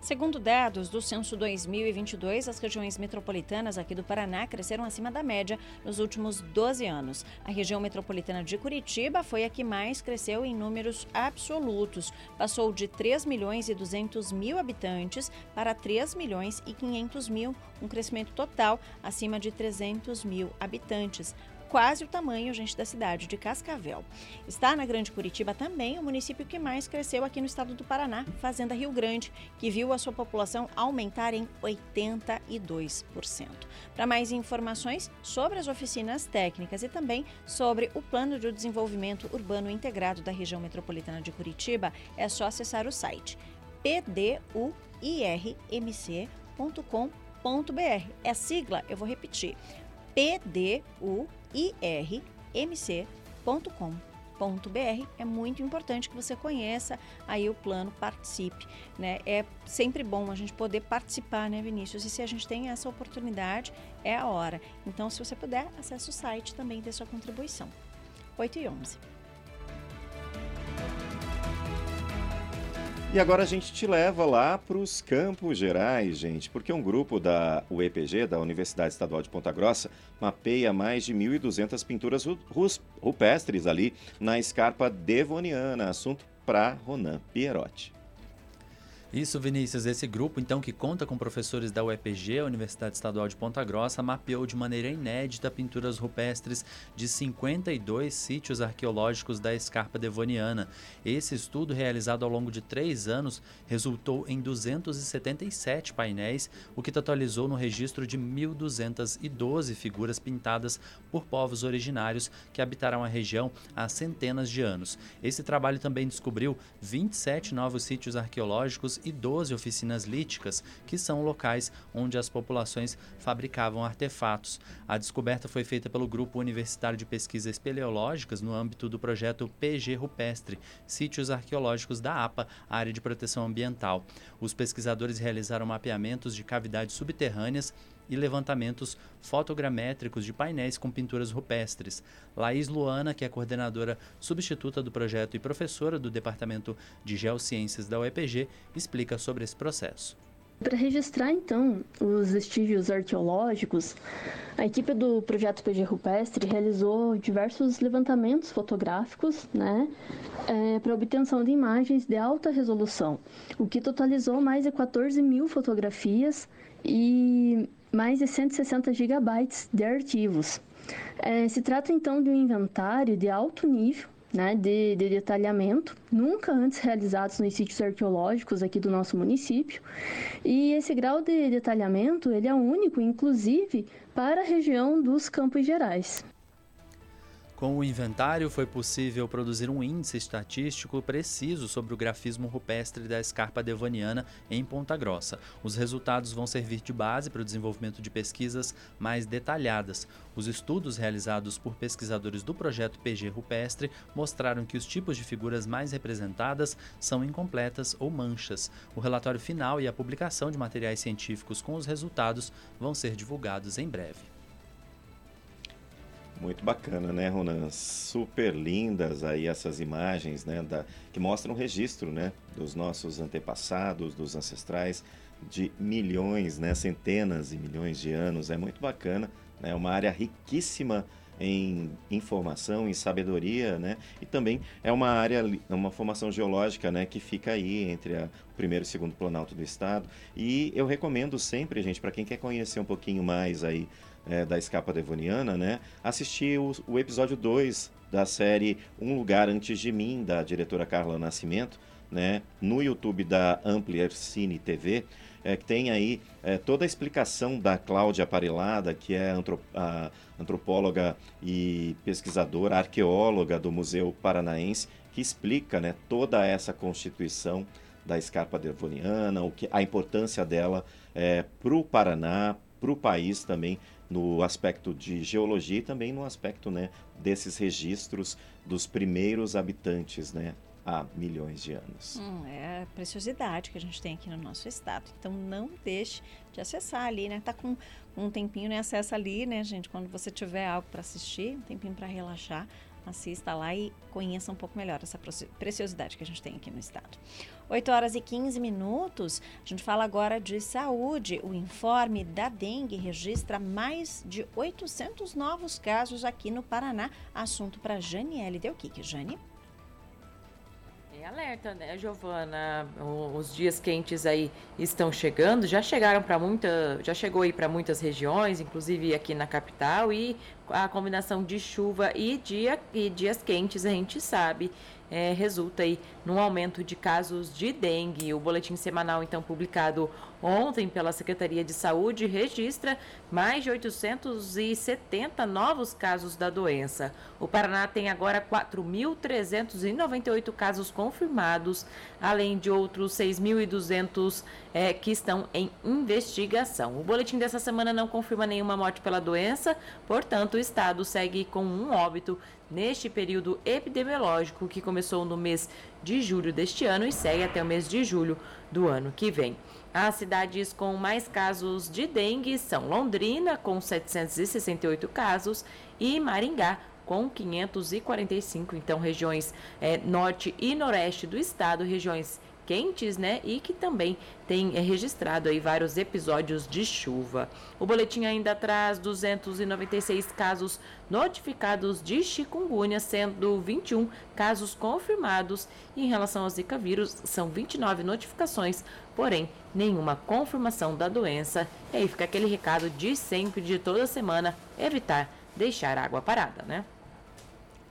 Segundo dados do censo 2022, as regiões metropolitanas aqui do Paraná cresceram acima da média nos últimos 12 anos. A região metropolitana de Curitiba foi a que mais cresceu em números absolutos. Passou de 3 milhões e 200 mil habitantes para 3 milhões e 500 mil, um crescimento total acima de 300 mil habitantes quase o tamanho, gente, da cidade de Cascavel. Está na Grande Curitiba também o município que mais cresceu aqui no estado do Paraná, Fazenda Rio Grande, que viu a sua população aumentar em 82%. Para mais informações sobre as oficinas técnicas e também sobre o Plano de Desenvolvimento Urbano Integrado da região metropolitana de Curitiba, é só acessar o site pduirmc.com.br. É sigla, eu vou repetir. pdu irmc.com.br. É muito importante que você conheça aí o plano, participe, né? É sempre bom a gente poder participar, né, Vinícius? E se a gente tem essa oportunidade, é a hora. Então, se você puder, acesse o site também dê sua contribuição. 8 e 11. E agora a gente te leva lá para os Campos Gerais, gente, porque um grupo da UEPG, da Universidade Estadual de Ponta Grossa, mapeia mais de 1.200 pinturas rupestres ali na escarpa devoniana. Assunto para Ronan Pierotti. Isso, Vinícius. Esse grupo, então, que conta com professores da UEPG, a Universidade Estadual de Ponta Grossa, mapeou de maneira inédita pinturas rupestres de 52 sítios arqueológicos da escarpa devoniana. Esse estudo, realizado ao longo de três anos, resultou em 277 painéis, o que totalizou no registro de 1.212 figuras pintadas por povos originários que habitaram a região há centenas de anos. Esse trabalho também descobriu 27 novos sítios arqueológicos e 12 oficinas líticas, que são locais onde as populações fabricavam artefatos. A descoberta foi feita pelo Grupo Universitário de Pesquisas Espeleológicas no âmbito do projeto PG Rupestre, Sítios Arqueológicos da APA, Área de Proteção Ambiental. Os pesquisadores realizaram mapeamentos de cavidades subterrâneas e levantamentos fotogramétricos de painéis com pinturas rupestres. Laís Luana, que é coordenadora substituta do projeto e professora do Departamento de Geociências da UEPG, explica sobre esse processo. Para registrar então os vestígios arqueológicos, a equipe do projeto PG Rupestre realizou diversos levantamentos fotográficos, né, é, para obtenção de imagens de alta resolução, o que totalizou mais de 14 mil fotografias e mais de 160 gigabytes de arquivos. É, se trata então de um inventário de alto nível né, de, de, detalhamento, nunca antes realizados nos sítios arqueológicos aqui do nosso município. E esse grau de detalhamento ele é único, inclusive, para a região dos Campos Gerais. Com o inventário, foi possível produzir um índice estatístico preciso sobre o grafismo rupestre da escarpa devoniana em Ponta Grossa. Os resultados vão servir de base para o desenvolvimento de pesquisas mais detalhadas. Os estudos realizados por pesquisadores do projeto PG Rupestre mostraram que os tipos de figuras mais representadas são incompletas ou manchas. O relatório final e a publicação de materiais científicos com os resultados vão ser divulgados em breve. Muito bacana, né, Ronan? Super lindas aí essas imagens, né, da, que mostram o registro, né, dos nossos antepassados, dos ancestrais, de milhões, né, centenas e milhões de anos. É muito bacana, né, uma área riquíssima em informação, em sabedoria, né, e também é uma área, uma formação geológica, né, que fica aí entre a, o primeiro e o segundo planalto do estado. E eu recomendo sempre, gente, para quem quer conhecer um pouquinho mais aí é, da Escapa Devoniana, né? Assistir o, o episódio 2 da série Um Lugar Antes de Mim, da diretora Carla Nascimento, né? No YouTube da Ampliar Cine TV, é, que tem aí é, toda a explicação da Cláudia Aparelada, que é antrop antropóloga e pesquisadora, arqueóloga do Museu Paranaense, que explica né, toda essa constituição da escarpa devoniana, o que, a importância dela é, para o Paraná, para o país também, no aspecto de geologia e também no aspecto né, desses registros dos primeiros habitantes né, há milhões de anos. Hum, é a preciosidade que a gente tem aqui no nosso estado. Então não deixe de acessar ali, né? Tá com um tempinho, né? Acessa ali, né, gente? Quando você tiver algo para assistir, um tempinho para relaxar, assista lá e conheça um pouco melhor essa preciosidade que a gente tem aqui no estado. 8 horas e 15 minutos, a gente fala agora de saúde. O informe da dengue registra mais de 800 novos casos aqui no Paraná. Assunto para Janiele Delquique. Jane? É alerta, né, Giovana? Os dias quentes aí estão chegando, já chegaram para muita, já chegou aí para muitas regiões, inclusive aqui na capital, e a combinação de chuva e, dia, e dias quentes a gente sabe é, resulta aí num aumento de casos de dengue. O boletim semanal, então, publicado ontem pela Secretaria de Saúde, registra mais de 870 novos casos da doença. O Paraná tem agora 4.398 casos confirmados, além de outros 6.200 é, que estão em investigação. O boletim dessa semana não confirma nenhuma morte pela doença, portanto, o estado segue com um óbito neste período epidemiológico que começou no mês de julho deste ano e segue até o mês de julho do ano que vem. As cidades com mais casos de dengue são Londrina, com 768 casos, e Maringá, com 545. Então, regiões é, norte e noroeste do estado, regiões quentes, né? E que também tem é, registrado aí vários episódios de chuva. O boletim ainda traz 296 casos notificados de chikungunya, sendo 21 casos confirmados. E em relação ao Zika vírus, são 29 notificações, porém nenhuma confirmação da doença. E aí fica aquele recado de sempre, de toda semana, evitar deixar água parada, né?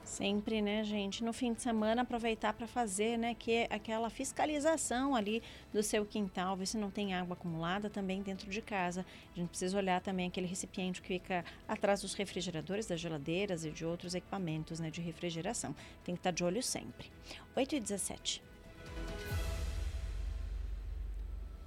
Sempre, né, gente? No fim de semana aproveitar para fazer, né, que aquela fiscalização ali do seu quintal, ver se não tem água acumulada também dentro de casa. A gente precisa olhar também aquele recipiente que fica atrás dos refrigeradores, das geladeiras e de outros equipamentos, né, de refrigeração. Tem que estar tá de olho sempre. 8 e 17.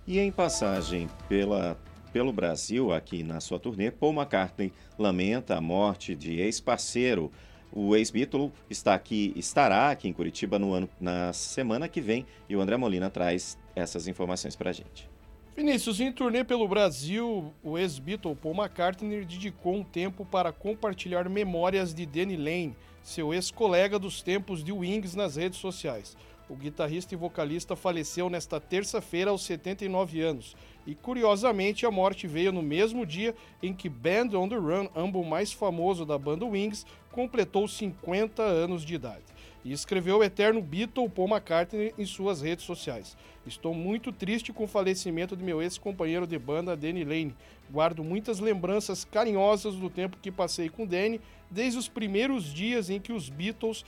E em passagem pela pelo Brasil, aqui na sua turnê, Paul McCartney lamenta a morte de ex-parceiro o ex-Beatle está aqui, estará aqui em Curitiba no ano, na semana que vem e o André Molina traz essas informações para a gente. Vinícius, em turnê pelo Brasil, o ex-Beatle Paul McCartney dedicou um tempo para compartilhar memórias de Danny Lane, seu ex-colega dos tempos de Wings nas redes sociais. O guitarrista e vocalista faleceu nesta terça-feira aos 79 anos. E curiosamente, a morte veio no mesmo dia em que Band on the Run, ambos mais famoso da banda Wings, completou 50 anos de idade. E escreveu o eterno Beatle Paul McCartney em suas redes sociais. Estou muito triste com o falecimento de meu ex-companheiro de banda, Danny Lane. Guardo muitas lembranças carinhosas do tempo que passei com Danny desde os primeiros dias em que os Beatles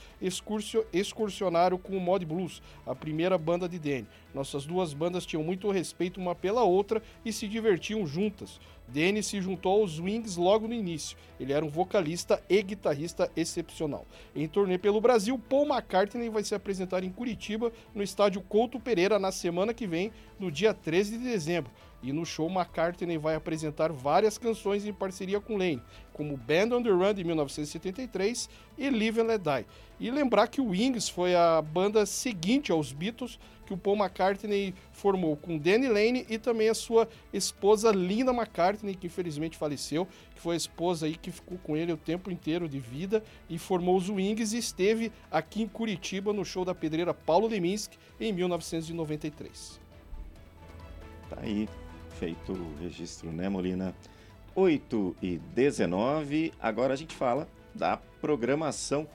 excursionaram com o Mod Blues, a primeira banda de Danny. Nossas duas bandas tinham muito respeito uma pela outra e se divertiam juntas. Danny se juntou aos Wings logo no início. Ele era um vocalista e guitarrista excepcional. Em turnê pelo Brasil, Paul McCartney vai se apresentar em Curitiba, no estádio Couto Pereira, na semana que vem, no dia 13 de dezembro. E no show, McCartney vai apresentar várias canções em parceria com Lane, como Band on the Run de 1973 e Live and Let Die. E lembrar que o Wings foi a banda seguinte aos Beatles que o Paul McCartney formou com Danny Lane e também a sua esposa Linda McCartney, que infelizmente faleceu, que foi a esposa aí que ficou com ele o tempo inteiro de vida e formou os Wings e esteve aqui em Curitiba no show da pedreira Paulo Leminski em 1993. Tá aí feito o registro, né, Molina? 8 e 19, agora a gente fala da programação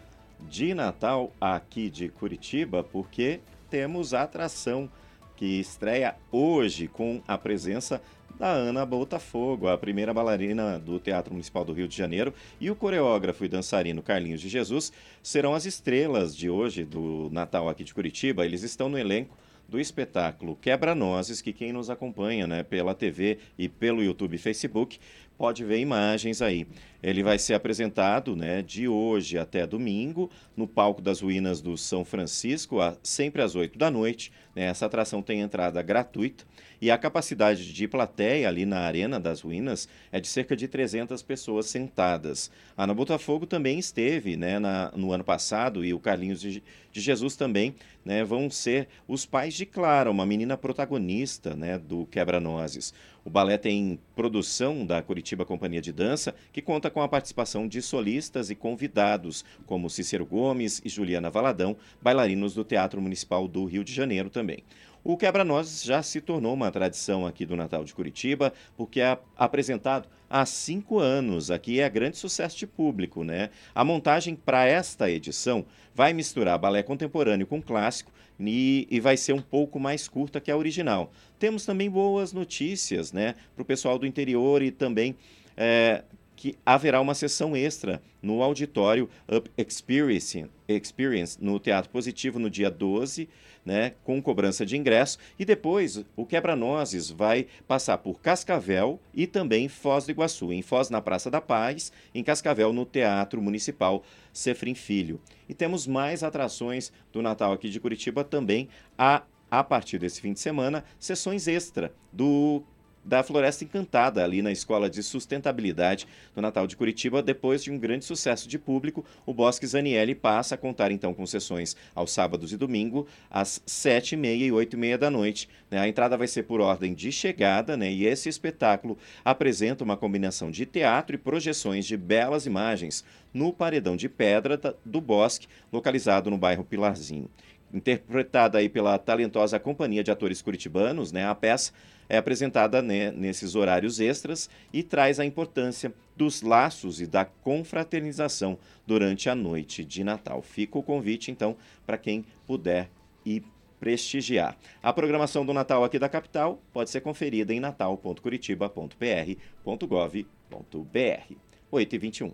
de Natal aqui de Curitiba, porque temos a atração que estreia hoje com a presença da Ana Botafogo, a primeira bailarina do Teatro Municipal do Rio de Janeiro, e o coreógrafo e dançarino Carlinhos de Jesus serão as estrelas de hoje do Natal aqui de Curitiba. Eles estão no elenco do espetáculo Quebra-Nozes, que quem nos acompanha né, pela TV e pelo YouTube e Facebook pode ver imagens aí. Ele vai ser apresentado né, de hoje até domingo no palco das ruínas do São Francisco, a, sempre às 8 da noite. Né, essa atração tem entrada gratuita e a capacidade de plateia ali na Arena das Ruínas é de cerca de 300 pessoas sentadas. A Ana Botafogo também esteve né, na, no ano passado e o Carlinhos de, de Jesus também né, vão ser os pais de Clara, uma menina protagonista né, do Quebra-Nozes. O balé tem produção da Curitiba Companhia de Dança, que conta com a participação de solistas e convidados, como Cícero Gomes e Juliana Valadão, bailarinos do Teatro Municipal do Rio de Janeiro também. O Quebra-Nozes já se tornou uma tradição aqui do Natal de Curitiba, porque é apresentado há cinco anos. Aqui é grande sucesso de público, né? A montagem para esta edição vai misturar balé contemporâneo com clássico e, e, vai ser um pouco mais curta que a original. Temos também boas notícias, né, para o pessoal do interior e também é, que haverá uma sessão extra no auditório Up Experience, Experience no Teatro Positivo no dia 12, né, com cobrança de ingresso, e depois o Quebra-Nozes vai passar por Cascavel e também Foz do Iguaçu, em Foz na Praça da Paz, em Cascavel no Teatro Municipal Sefrim Filho. E temos mais atrações do Natal aqui de Curitiba também a a partir desse fim de semana, sessões extra do da Floresta Encantada, ali na Escola de Sustentabilidade do Natal de Curitiba. Depois de um grande sucesso de público, o Bosque Zanielli passa a contar então com sessões aos sábados e domingo, às sete e meia e oito e meia da noite. Né? A entrada vai ser por ordem de chegada, né? e esse espetáculo apresenta uma combinação de teatro e projeções de belas imagens no paredão de pedra do Bosque, localizado no bairro Pilarzinho interpretada aí pela talentosa companhia de atores curitibanos, né? A peça é apresentada né, nesses horários extras e traz a importância dos laços e da confraternização durante a noite de Natal. Fica o convite, então, para quem puder ir prestigiar. A programação do Natal aqui da capital pode ser conferida em natal.curitiba.pr.gov.br. 8 e 21.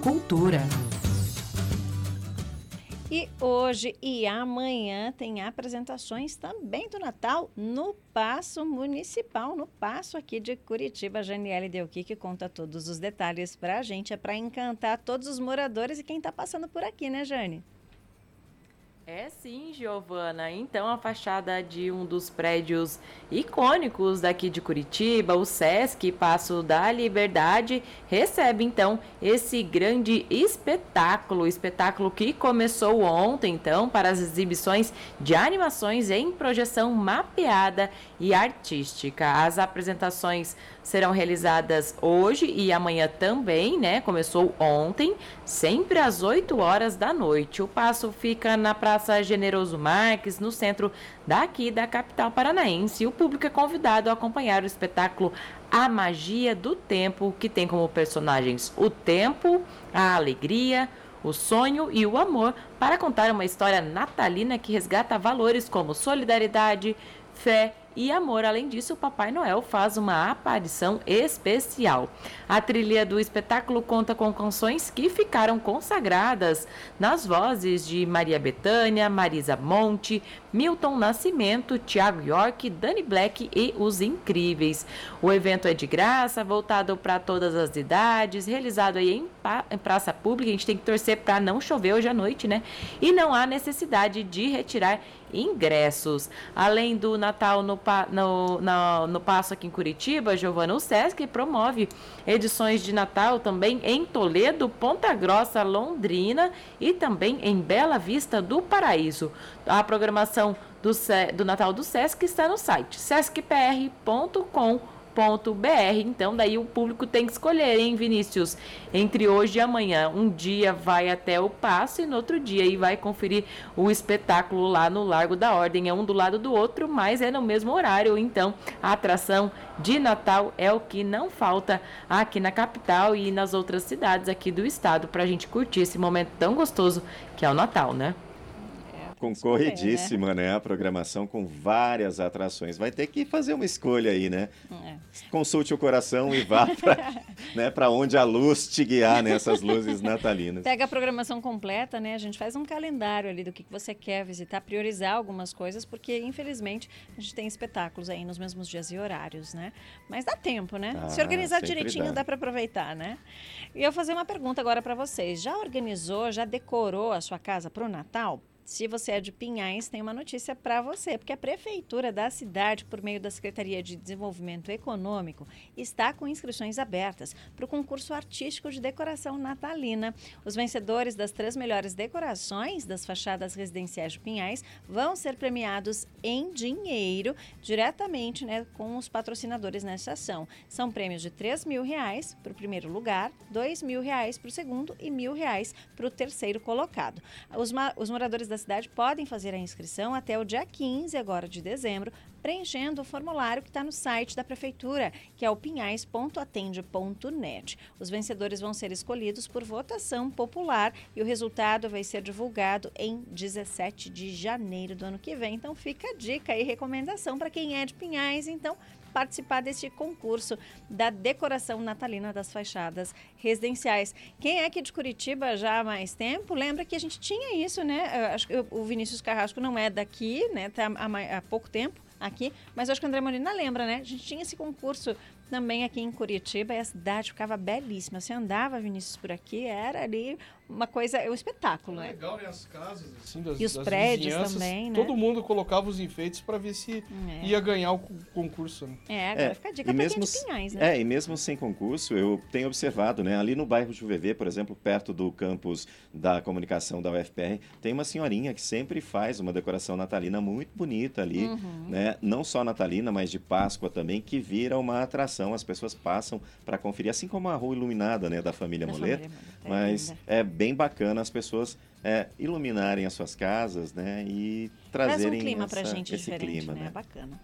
Cultura. E hoje e amanhã tem apresentações também do Natal no Paço Municipal, no Paço aqui de Curitiba. A Janiele Delqui que conta todos os detalhes para a gente. É para encantar todos os moradores e quem está passando por aqui, né, Jane? É sim, Giovana. Então, a fachada de um dos prédios icônicos daqui de Curitiba, o Sesc Passo da Liberdade, recebe então esse grande espetáculo, espetáculo que começou ontem, então, para as exibições de animações em projeção mapeada e artística. As apresentações serão realizadas hoje e amanhã também, né? Começou ontem, sempre às 8 horas da noite. O passo fica na Praça Generoso Marques, no centro daqui da capital paranaense. O público é convidado a acompanhar o espetáculo A Magia do Tempo, que tem como personagens o tempo, a alegria, o sonho e o amor, para contar uma história natalina que resgata valores como solidariedade, fé e amor. Além disso, o Papai Noel faz uma aparição especial. A trilha do espetáculo conta com canções que ficaram consagradas nas vozes de Maria Bethânia, Marisa Monte, Milton Nascimento, Tiago York, Dani Black e Os Incríveis. O evento é de graça, voltado para todas as idades, realizado aí em, em praça pública. A gente tem que torcer para não chover hoje à noite, né? E não há necessidade de retirar ingressos. Além do Natal no, no, no, no Passo aqui em Curitiba, Giovana, o Sesc promove edições de Natal também em Toledo, Ponta Grossa, Londrina e também em Bela Vista do Paraíso. A programação do, do Natal do Sesc está no site sescpr.com.br br Então, daí o público tem que escolher, hein, Vinícius? Entre hoje e amanhã. Um dia vai até o passo e no outro dia e vai conferir o espetáculo lá no Largo da Ordem. É um do lado do outro, mas é no mesmo horário. Então, a atração de Natal é o que não falta aqui na capital e nas outras cidades aqui do estado para a gente curtir esse momento tão gostoso que é o Natal, né? Concorridíssima, né? A programação com várias atrações. Vai ter que fazer uma escolha aí, né? É. Consulte o coração e vá para né, onde a luz te guiar nessas luzes natalinas. Pega a programação completa, né? A gente faz um calendário ali do que você quer visitar, priorizar algumas coisas, porque infelizmente a gente tem espetáculos aí nos mesmos dias e horários, né? Mas dá tempo, né? Ah, Se organizar direitinho dá, dá para aproveitar, né? E eu vou fazer uma pergunta agora para vocês. Já organizou, já decorou a sua casa para o Natal? Se você é de Pinhais, tem uma notícia para você, porque a prefeitura da cidade, por meio da Secretaria de Desenvolvimento Econômico, está com inscrições abertas para o concurso artístico de decoração natalina. Os vencedores das três melhores decorações das fachadas residenciais de Pinhais vão ser premiados em dinheiro diretamente, né, com os patrocinadores nessa ação. São prêmios de 3 mil reais para o primeiro lugar, 2 mil reais para o segundo e mil reais para o terceiro colocado. Os, os moradores da cidade podem fazer a inscrição até o dia 15 agora de dezembro, preenchendo o formulário que está no site da prefeitura, que é o pinhais.atende.net. Os vencedores vão ser escolhidos por votação popular e o resultado vai ser divulgado em 17 de janeiro do ano que vem. Então fica a dica e recomendação para quem é de Pinhais, então participar deste concurso da decoração natalina das fachadas residenciais. Quem é aqui de Curitiba já há mais tempo, lembra que a gente tinha isso, né? acho que o Vinícius Carrasco não é daqui, né? Tá há pouco tempo aqui, mas acho que o André Molina lembra, né? A gente tinha esse concurso também aqui em Curitiba e a cidade ficava belíssima. Você andava, Vinícius, por aqui, era ali uma coisa, é um espetáculo, né? Legal, né? As casas, assim, das, E os das prédios também, né? Todo mundo colocava os enfeites para ver se é. ia ganhar o concurso, né? É, agora é, fica a dica pra mesmo, é de Pinhais, né? É, e mesmo sem concurso, eu tenho observado, né? Ali no bairro Juvevê, por exemplo, perto do campus da comunicação da UFPR, tem uma senhorinha que sempre faz uma decoração natalina muito bonita ali, uhum. né? Não só natalina, mas de Páscoa também, que vira uma atração. As pessoas passam para conferir, assim como a rua iluminada, né, da família da Moleto. Família, mas é bem bacana as pessoas é, iluminarem as suas casas, né? E trazerem Traz um clima essa, pra gente esse clima, né? né? Bacana.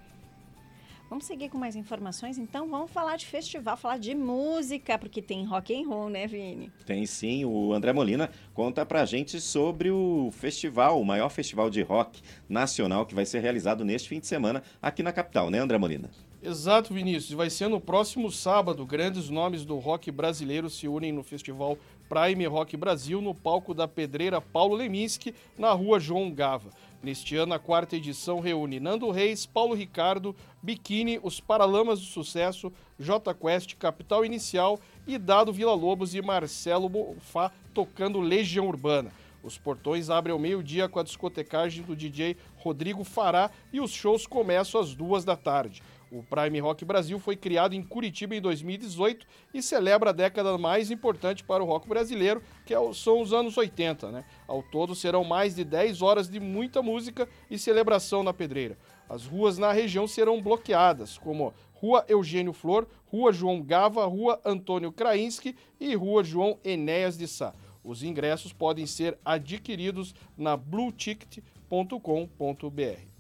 Vamos seguir com mais informações, então vamos falar de festival, falar de música, porque tem rock and roll, né, Vini? Tem sim, o André Molina conta pra gente sobre o festival, o maior festival de rock nacional que vai ser realizado neste fim de semana aqui na capital, né, André Molina? Exato, Vinícius. Vai ser no próximo sábado. Grandes nomes do rock brasileiro se unem no festival Prime Rock Brasil no palco da pedreira Paulo Leminski, na rua João Gava. Neste ano, a quarta edição reúne Nando Reis, Paulo Ricardo, Biquíni, Os Paralamas do Sucesso, J Quest, Capital Inicial e Dado Vila Lobos e Marcelo Bonfá tocando Legião Urbana. Os portões abrem ao meio-dia com a discotecagem do DJ Rodrigo Fará e os shows começam às duas da tarde. O Prime Rock Brasil foi criado em Curitiba em 2018 e celebra a década mais importante para o rock brasileiro, que é são os anos 80. Né? Ao todo serão mais de 10 horas de muita música e celebração na pedreira. As ruas na região serão bloqueadas, como Rua Eugênio Flor, Rua João Gava, Rua Antônio Krainski e Rua João Enéas de Sá. Os ingressos podem ser adquiridos na blueticket.com.br.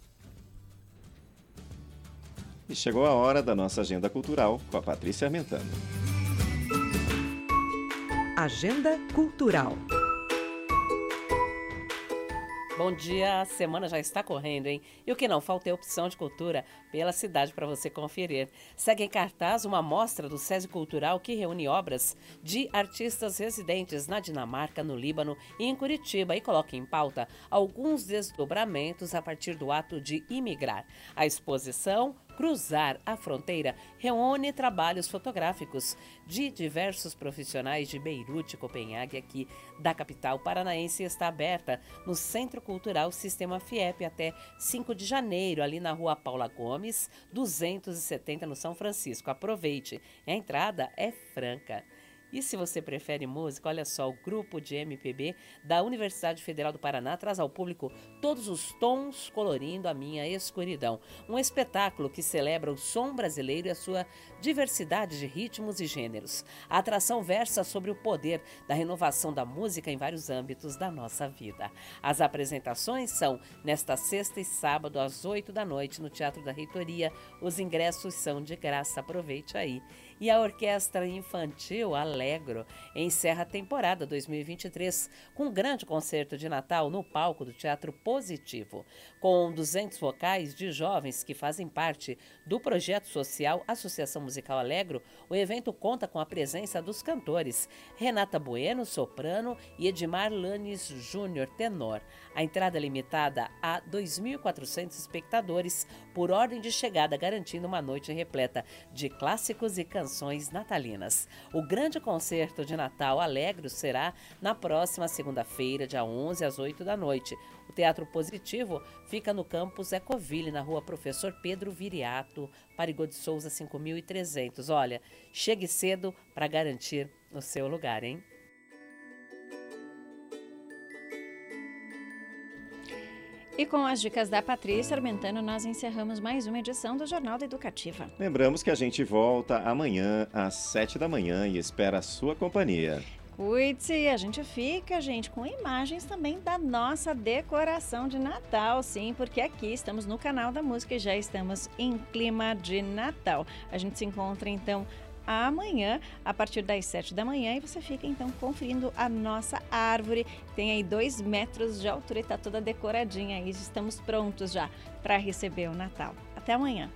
E chegou a hora da nossa agenda cultural com a Patrícia Armentano. Agenda Cultural. Bom dia, a semana já está correndo, hein? E o que não falta é opção de cultura pela cidade para você conferir. Segue em cartaz uma mostra do SESI Cultural que reúne obras de artistas residentes na Dinamarca, no Líbano e em Curitiba e coloca em pauta alguns desdobramentos a partir do ato de imigrar. A exposição Cruzar a Fronteira reúne trabalhos fotográficos de diversos profissionais de Beirute Copenhague, aqui da capital paranaense, está aberta no Centro Cultural Sistema FIEP até 5 de janeiro, ali na rua Paula Gomes, 270, no São Francisco. Aproveite, a entrada é franca. E se você prefere música, olha só, o grupo de MPB da Universidade Federal do Paraná traz ao público todos os tons colorindo a minha escuridão. Um espetáculo que celebra o som brasileiro e a sua diversidade de ritmos e gêneros. A atração versa sobre o poder da renovação da música em vários âmbitos da nossa vida. As apresentações são nesta sexta e sábado às 8 da noite no Teatro da Reitoria. Os ingressos são de graça, aproveite aí. E a Orquestra Infantil Alegro encerra a temporada 2023 com um grande concerto de Natal no palco do Teatro Positivo. Com 200 vocais de jovens que fazem parte do projeto social Associação Musical Alegro, o evento conta com a presença dos cantores Renata Bueno, soprano, e Edmar Lanes Júnior, tenor. A entrada é limitada a 2.400 espectadores por ordem de chegada, garantindo uma noite repleta de clássicos e canções natalinas. O grande concerto de Natal Alegro será na próxima segunda-feira, dia 11 às 8 da noite. O Teatro Positivo fica no campus Ecoville, na rua Professor Pedro Viriato, Parigô de Souza 5300. Olha, chegue cedo para garantir o seu lugar, hein? E com as dicas da Patrícia Armentano, nós encerramos mais uma edição do Jornal da Educativa. Lembramos que a gente volta amanhã às 7 da manhã e espera a sua companhia cuide-se a gente fica, gente, com imagens também da nossa decoração de Natal, sim, porque aqui estamos no canal da música e já estamos em clima de Natal. A gente se encontra então amanhã, a partir das 7 da manhã, e você fica então conferindo a nossa árvore. Tem aí dois metros de altura e está toda decoradinha aí. Estamos prontos já para receber o Natal. Até amanhã.